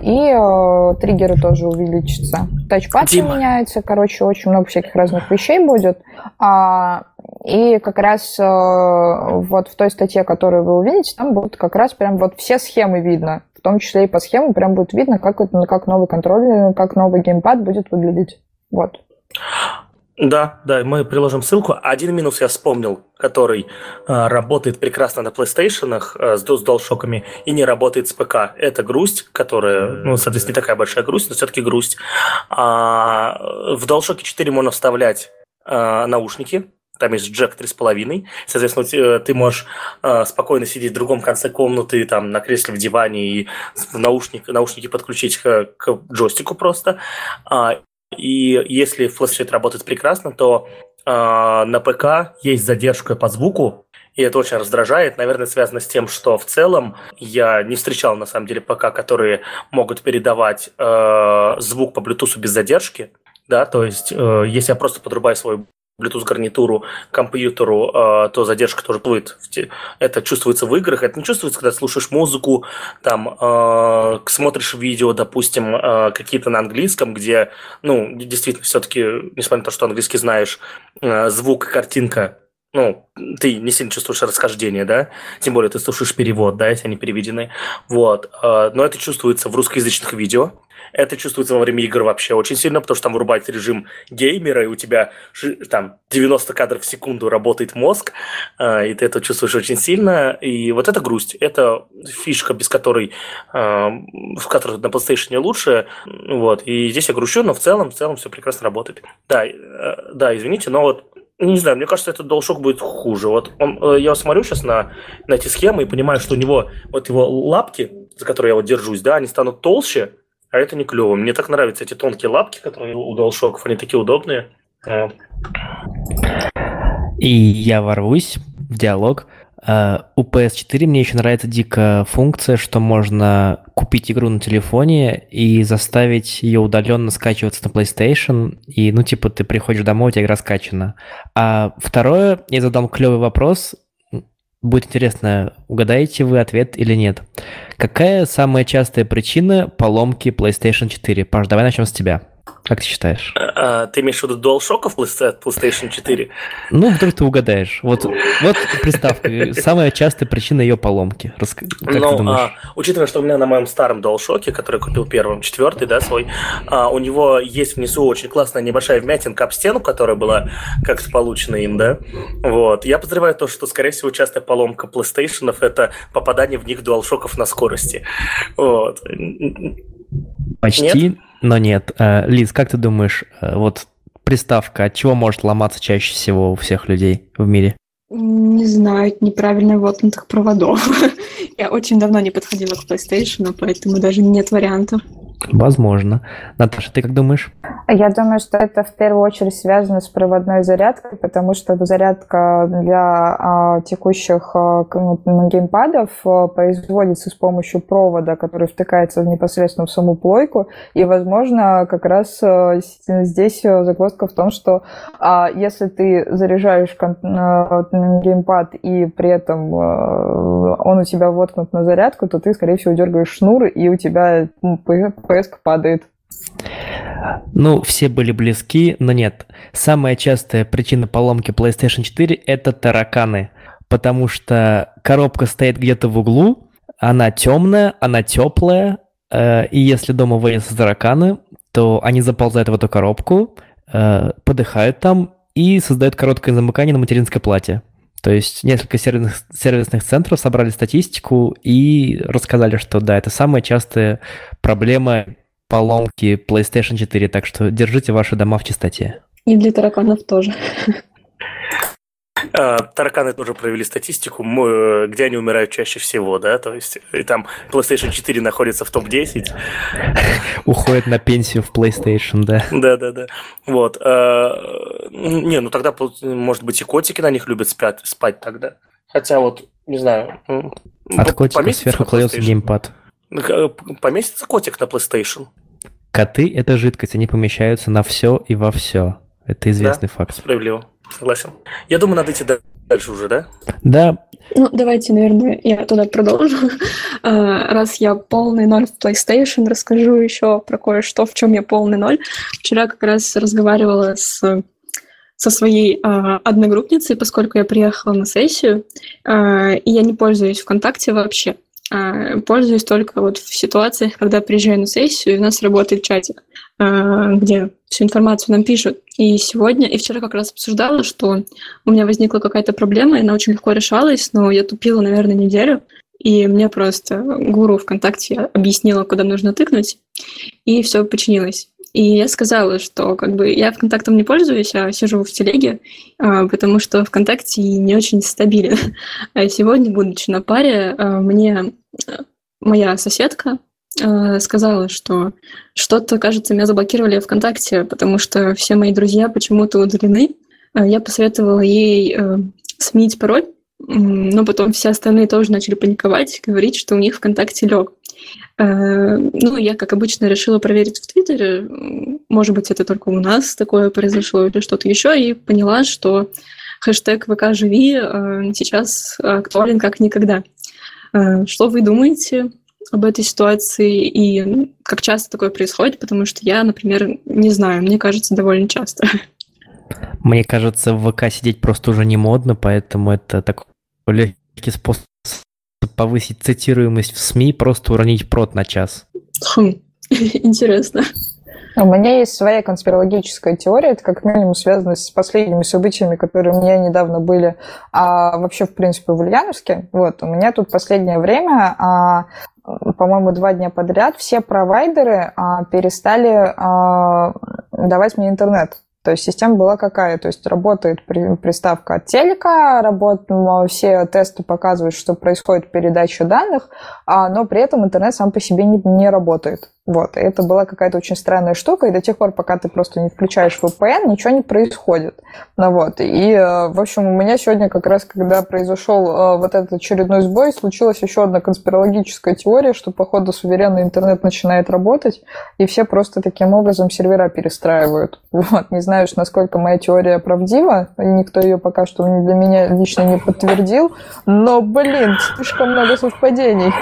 и триггеры тоже увеличатся тачпад Дима. меняется, короче, очень много всяких разных вещей будет. А, и как раз а, вот в той статье, которую вы увидите, там будут как раз прям вот все схемы видно. В том числе и по схемам прям будет видно, как, как новый контроллер, как новый геймпад будет выглядеть. Вот. Да, да, мы приложим ссылку. Один минус я вспомнил, который э, работает прекрасно на PlayStation э, с, с DualShock и не работает с ПК. Это грусть, которая, ну, соответственно, не такая большая грусть, но все-таки грусть. А, в DualShock 4 можно вставлять э, наушники, там есть джек 3,5. Соответственно, э, ты можешь э, спокойно сидеть в другом конце комнаты, там, на кресле в диване и наушник, наушники подключить к, к джойстику просто. А, и если флешет работает прекрасно, то э, на ПК есть задержка по звуку, и это очень раздражает. Наверное, связано с тем, что в целом я не встречал, на самом деле, ПК, которые могут передавать э, звук по Bluetooth без задержки. Да, то есть, э, если я просто подрубаю свой Bluetooth гарнитуру компьютеру, а, то задержка тоже будет. Это чувствуется в играх, это не чувствуется, когда слушаешь музыку, там а, смотришь видео, допустим, а, какие-то на английском, где, ну, действительно, все-таки, несмотря на то, что английский знаешь, звук, картинка ну, ты не сильно чувствуешь расхождение, да, тем более ты слушаешь перевод, да, если они переведены, вот, но это чувствуется в русскоязычных видео, это чувствуется во время игр вообще очень сильно, потому что там вырубается режим геймера, и у тебя там 90 кадров в секунду работает мозг, а, и ты это чувствуешь очень сильно. И вот это грусть. Это фишка, без которой, а, в которой на PlayStation лучше. Вот. И здесь я грущу, но в целом, в целом все прекрасно работает. Да, э, да, извините, но вот не знаю, мне кажется, этот DualShock будет хуже. Вот он, э, я смотрю сейчас на, на эти схемы и понимаю, что у него вот его лапки, за которые я вот держусь, да, они станут толще, а это не клево. Мне так нравятся эти тонкие лапки, которые у DualShock, они такие удобные. И я ворвусь в диалог. Uh, у PS4 мне еще нравится дико функция, что можно купить игру на телефоне и заставить ее удаленно скачиваться на PlayStation, и, ну, типа, ты приходишь домой, у тебя игра скачана. А второе, я задам клевый вопрос, Будет интересно, угадаете вы ответ или нет. Какая самая частая причина поломки PlayStation 4? Паш, давай начнем с тебя. Как ты считаешь? А, ты имеешь в виду DualShock в PlayStation 4? Ну, вдруг ты угадаешь. Вот, вот приставка. Самая частая причина ее поломки. Рас... Как ну? А, учитывая, что у меня на моем старом DualShock, который купил первым, четвертый, да, свой, а, у него есть внизу очень классная небольшая вмятинка об стену, которая была как-то получена им, да. Вот. Я подозреваю то, что, скорее всего, частая поломка PlayStation это попадание в них DualShock на скорости. Вот. Почти, нет? но нет. Э, Лиз, как ты думаешь, э, вот приставка от чего может ломаться чаще всего у всех людей в мире? Не знаю, неправильно воткнутых проводов. Я очень давно не подходила к PlayStation, поэтому даже нет вариантов. Возможно. Наташа, ты как думаешь? Я думаю, что это в первую очередь связано с проводной зарядкой, потому что зарядка для а, текущих а, ну, геймпадов а, производится с помощью провода, который втыкается непосредственно в саму плойку. И, возможно, как раз а, здесь загвоздка в том, что а, если ты заряжаешь а, геймпад и при этом а, он у тебя воткнут на зарядку, то ты, скорее всего, дергаешь шнур, и у тебя FPS падает. Ну, все были близки, но нет. Самая частая причина поломки PlayStation 4 – это тараканы. Потому что коробка стоит где-то в углу, она темная, она теплая, э, и если дома вылезут тараканы, то они заползают в эту коробку, э, подыхают там и создают короткое замыкание на материнской плате. То есть несколько сервисных, сервисных центров собрали статистику и рассказали, что да, это самая частая проблема поломки PlayStation 4, так что держите ваши дома в чистоте. И для тараканов тоже. А, тараканы тоже провели статистику, э, где они умирают чаще всего, да, то есть и там PlayStation 4 находится в топ-10. Уходит на пенсию в PlayStation, да. Да, да, да. Вот. А, не, ну тогда, может быть, и котики на них любят спать, спать тогда. Хотя вот, не знаю. От котика сверху кладется геймпад. Поместится котик на PlayStation? Коты – это жидкость, они помещаются на все и во все. Это известный да, факт. Справедливо, согласен. Я думаю, надо идти дальше уже, да? Да. Ну, давайте, наверное, я туда продолжу. А, раз я полный ноль в PlayStation, расскажу еще про кое-что, в чем я полный ноль. Вчера как раз разговаривала с со своей э, одногруппницей, поскольку я приехала на сессию, э, и я не пользуюсь ВКонтакте вообще. А, пользуюсь только вот в ситуациях, когда приезжаю на сессию, и у нас работает чатик, а, где всю информацию нам пишут. И сегодня, и вчера как раз обсуждала, что у меня возникла какая-то проблема, и она очень легко решалась, но я тупила, наверное, неделю, и мне просто гуру ВКонтакте объяснила, куда нужно тыкнуть, и все починилось. И я сказала, что как бы я ВКонтактом не пользуюсь, а сижу в телеге, а, потому что ВКонтакте не очень стабилен. А сегодня, будучи на паре, мне моя соседка сказала, что что-то, кажется, меня заблокировали ВКонтакте, потому что все мои друзья почему-то удалены. Я посоветовала ей э, сменить пароль, но потом все остальные тоже начали паниковать, говорить, что у них ВКонтакте лег. Э, ну, я, как обычно, решила проверить в Твиттере, может быть, это только у нас такое произошло или что-то еще, и поняла, что хэштег ВК «Живи» э, сейчас актуален как никогда. Э, что вы думаете об этой ситуации и как часто такое происходит? Потому что я, например, не знаю, мне кажется, довольно часто. Мне кажется, в ВК сидеть просто уже не модно, поэтому это такой легкий способ повысить цитируемость в СМИ, просто уронить прот на час. Хм, интересно. У меня есть своя конспирологическая теория, это как минимум связано с последними событиями, которые у меня недавно были, а вообще, в принципе, в Ульяновске. Вот, у меня тут последнее время, а, по-моему, два дня подряд все провайдеры а, перестали а, давать мне интернет. То есть система была какая? То есть работает приставка от телека, работают, все тесты показывают, что происходит передача данных, а, но при этом интернет сам по себе не, не работает. Вот, это была какая-то очень странная штука, и до тех пор, пока ты просто не включаешь VPN, ничего не происходит. Ну вот, и, э, в общем, у меня сегодня как раз, когда произошел э, вот этот очередной сбой, случилась еще одна конспирологическая теория, что, походу, суверенный интернет начинает работать, и все просто таким образом сервера перестраивают. Вот, не знаю, насколько моя теория правдива, никто ее пока что для меня лично не подтвердил, но, блин, слишком много совпадений.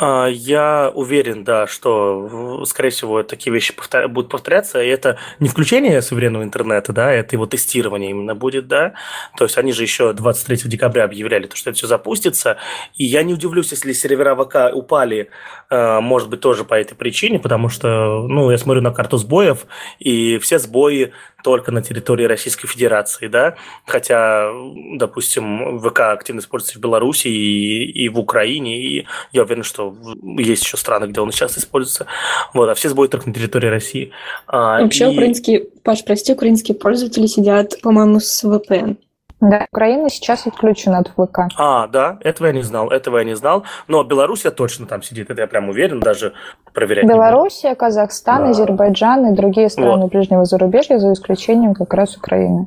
А, я уверен, да, что, скорее всего, такие вещи повтор... будут повторяться, и это не включение суверенного интернета, да, это его тестирование именно будет, да, то есть они же еще 23 декабря объявляли, то, что это все запустится, и я не удивлюсь, если сервера ВК упали, а, может быть, тоже по этой причине, потому что, ну, я смотрю на карту сбоев, и все сбои только на территории Российской Федерации, да, хотя, допустим, ВК активно используется в Беларуси и, и в Украине, и я уверен, что есть еще страны, где он сейчас используется, вот, а все сбои только на территории России. А, Вообще и... украинские, Паш, прости, украинские пользователи сидят, по-моему, с VPN. Да, Украина сейчас отключена от ВК. А, да, этого я не знал, этого я не знал. Но Белоруссия точно там сидит, это я прям уверен, даже проверять. Белоруссия, Казахстан, да. Азербайджан и другие страны вот. ближнего зарубежья, за исключением как раз Украины.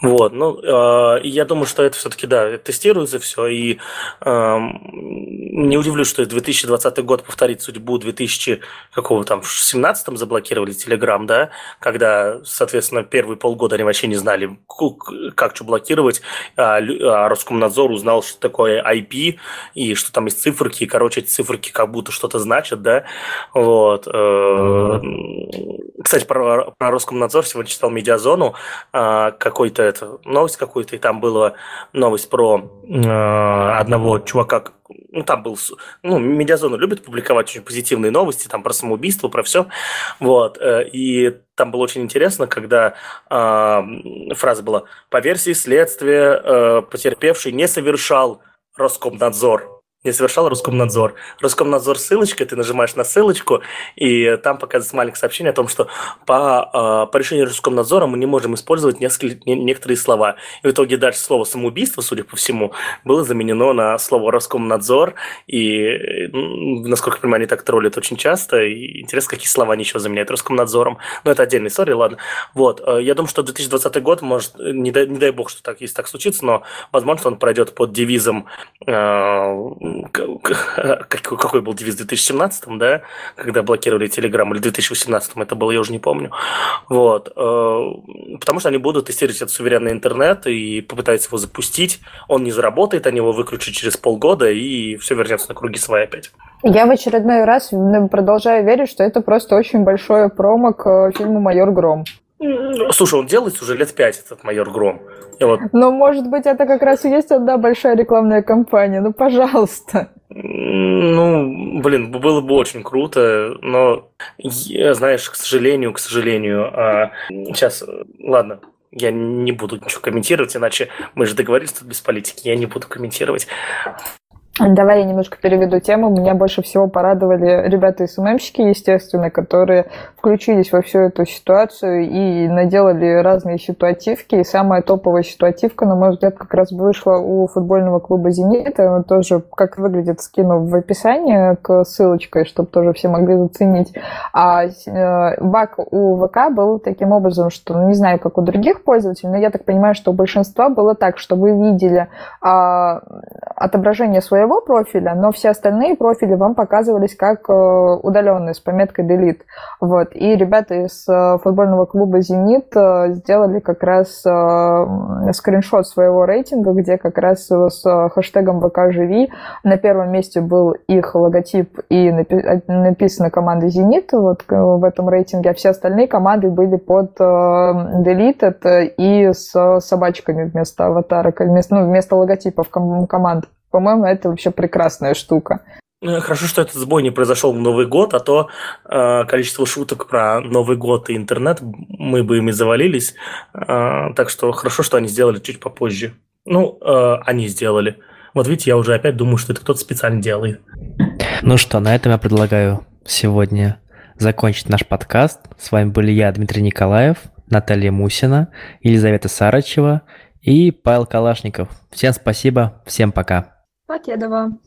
Вот, ну, э, я думаю, что это все-таки, да, тестируется все, и э, не удивлюсь, что 2020 год повторит судьбу 2000, какого там, в 17 заблокировали Телеграм, да, когда, соответственно, первые полгода они вообще не знали, как что блокировать, а, а Роскомнадзор узнал, что такое IP, и что там есть циферки, и, короче, эти циферки как будто что-то значат, да, вот. Э, кстати, про, про Роскомнадзор сегодня читал Медиазону, э, какой какой-то это, новость какую-то, и там была новость про э, одного чувака, ну, там был, ну, Медиазона любит публиковать очень позитивные новости, там про самоубийство, про все, вот, э, и там было очень интересно, когда э, фраза была, по версии следствия, э, потерпевший не совершал Роскомнадзор не совершал Роскомнадзор. Роскомнадзор ссылочка, ты нажимаешь на ссылочку, и там показывается маленькое сообщение о том, что по, э, по решению Роскомнадзора мы не можем использовать несколько, некоторые слова. И в итоге дальше слово «самоубийство», судя по всему, было заменено на слово «Роскомнадзор», и, насколько я понимаю, они так троллят очень часто, и интересно, какие слова они еще заменяют Роскомнадзором. Но это отдельная история, ладно. Вот, э, я думаю, что 2020 год, может, не дай, не дай бог, что так, если так случится, но, возможно, он пройдет под девизом э, какой был девиз в 2017, да, когда блокировали Telegram, или в 2018 это было, я уже не помню. Вот. Э, потому что они будут тестировать этот суверенный интернет и попытаются его запустить. Он не заработает, они его выключат через полгода, и все вернется на круги свои опять. Я в очередной раз продолжаю верить, что это просто очень большое промо к фильму «Майор Гром». Слушай, он делается уже лет пять, этот майор Гром. И вот... Но, может быть, это как раз и есть одна большая рекламная кампания. Ну, пожалуйста. Ну, блин, было бы очень круто, но, знаешь, к сожалению, к сожалению, а, сейчас, ладно, я не буду ничего комментировать, иначе мы же договорились тут без политики, я не буду комментировать. Давай я немножко переведу тему. Меня больше всего порадовали ребята СММщики, естественно, которые включились во всю эту ситуацию и наделали разные ситуативки. И самая топовая ситуативка, на мой взгляд, как раз вышла у футбольного клуба «Зенит». Она тоже, как выглядит, скину в описании к ссылочкой, чтобы тоже все могли заценить. А э, баг у ВК был таким образом, что, ну, не знаю, как у других пользователей, но я так понимаю, что у большинства было так, что вы видели а, отображение своего своего профиля, но все остальные профили вам показывались как э, удаленные с пометкой delete. Вот. И ребята из э, футбольного клуба «Зенит» э, сделали как раз скриншот своего рейтинга, где как раз с хэштегом ВК «Живи» на первом месте был их логотип и написано команда «Зенит» вот в этом рейтинге, а все остальные команды были под deleted и с собачками вместо аватарок, вместо, ну, вместо логотипов команд. По-моему, это вообще прекрасная штука. Ну, хорошо, что этот сбой не произошел в Новый год, а то э, количество шуток про Новый год и интернет мы бы ими завалились. Э, так что хорошо, что они сделали чуть попозже. Ну, э, они сделали. Вот видите, я уже опять думаю, что это кто-то специально делает. Ну что, на этом я предлагаю сегодня закончить наш подкаст. С вами были я, Дмитрий Николаев, Наталья Мусина, Елизавета Сарачева и Павел Калашников. Всем спасибо, всем пока. Покедова.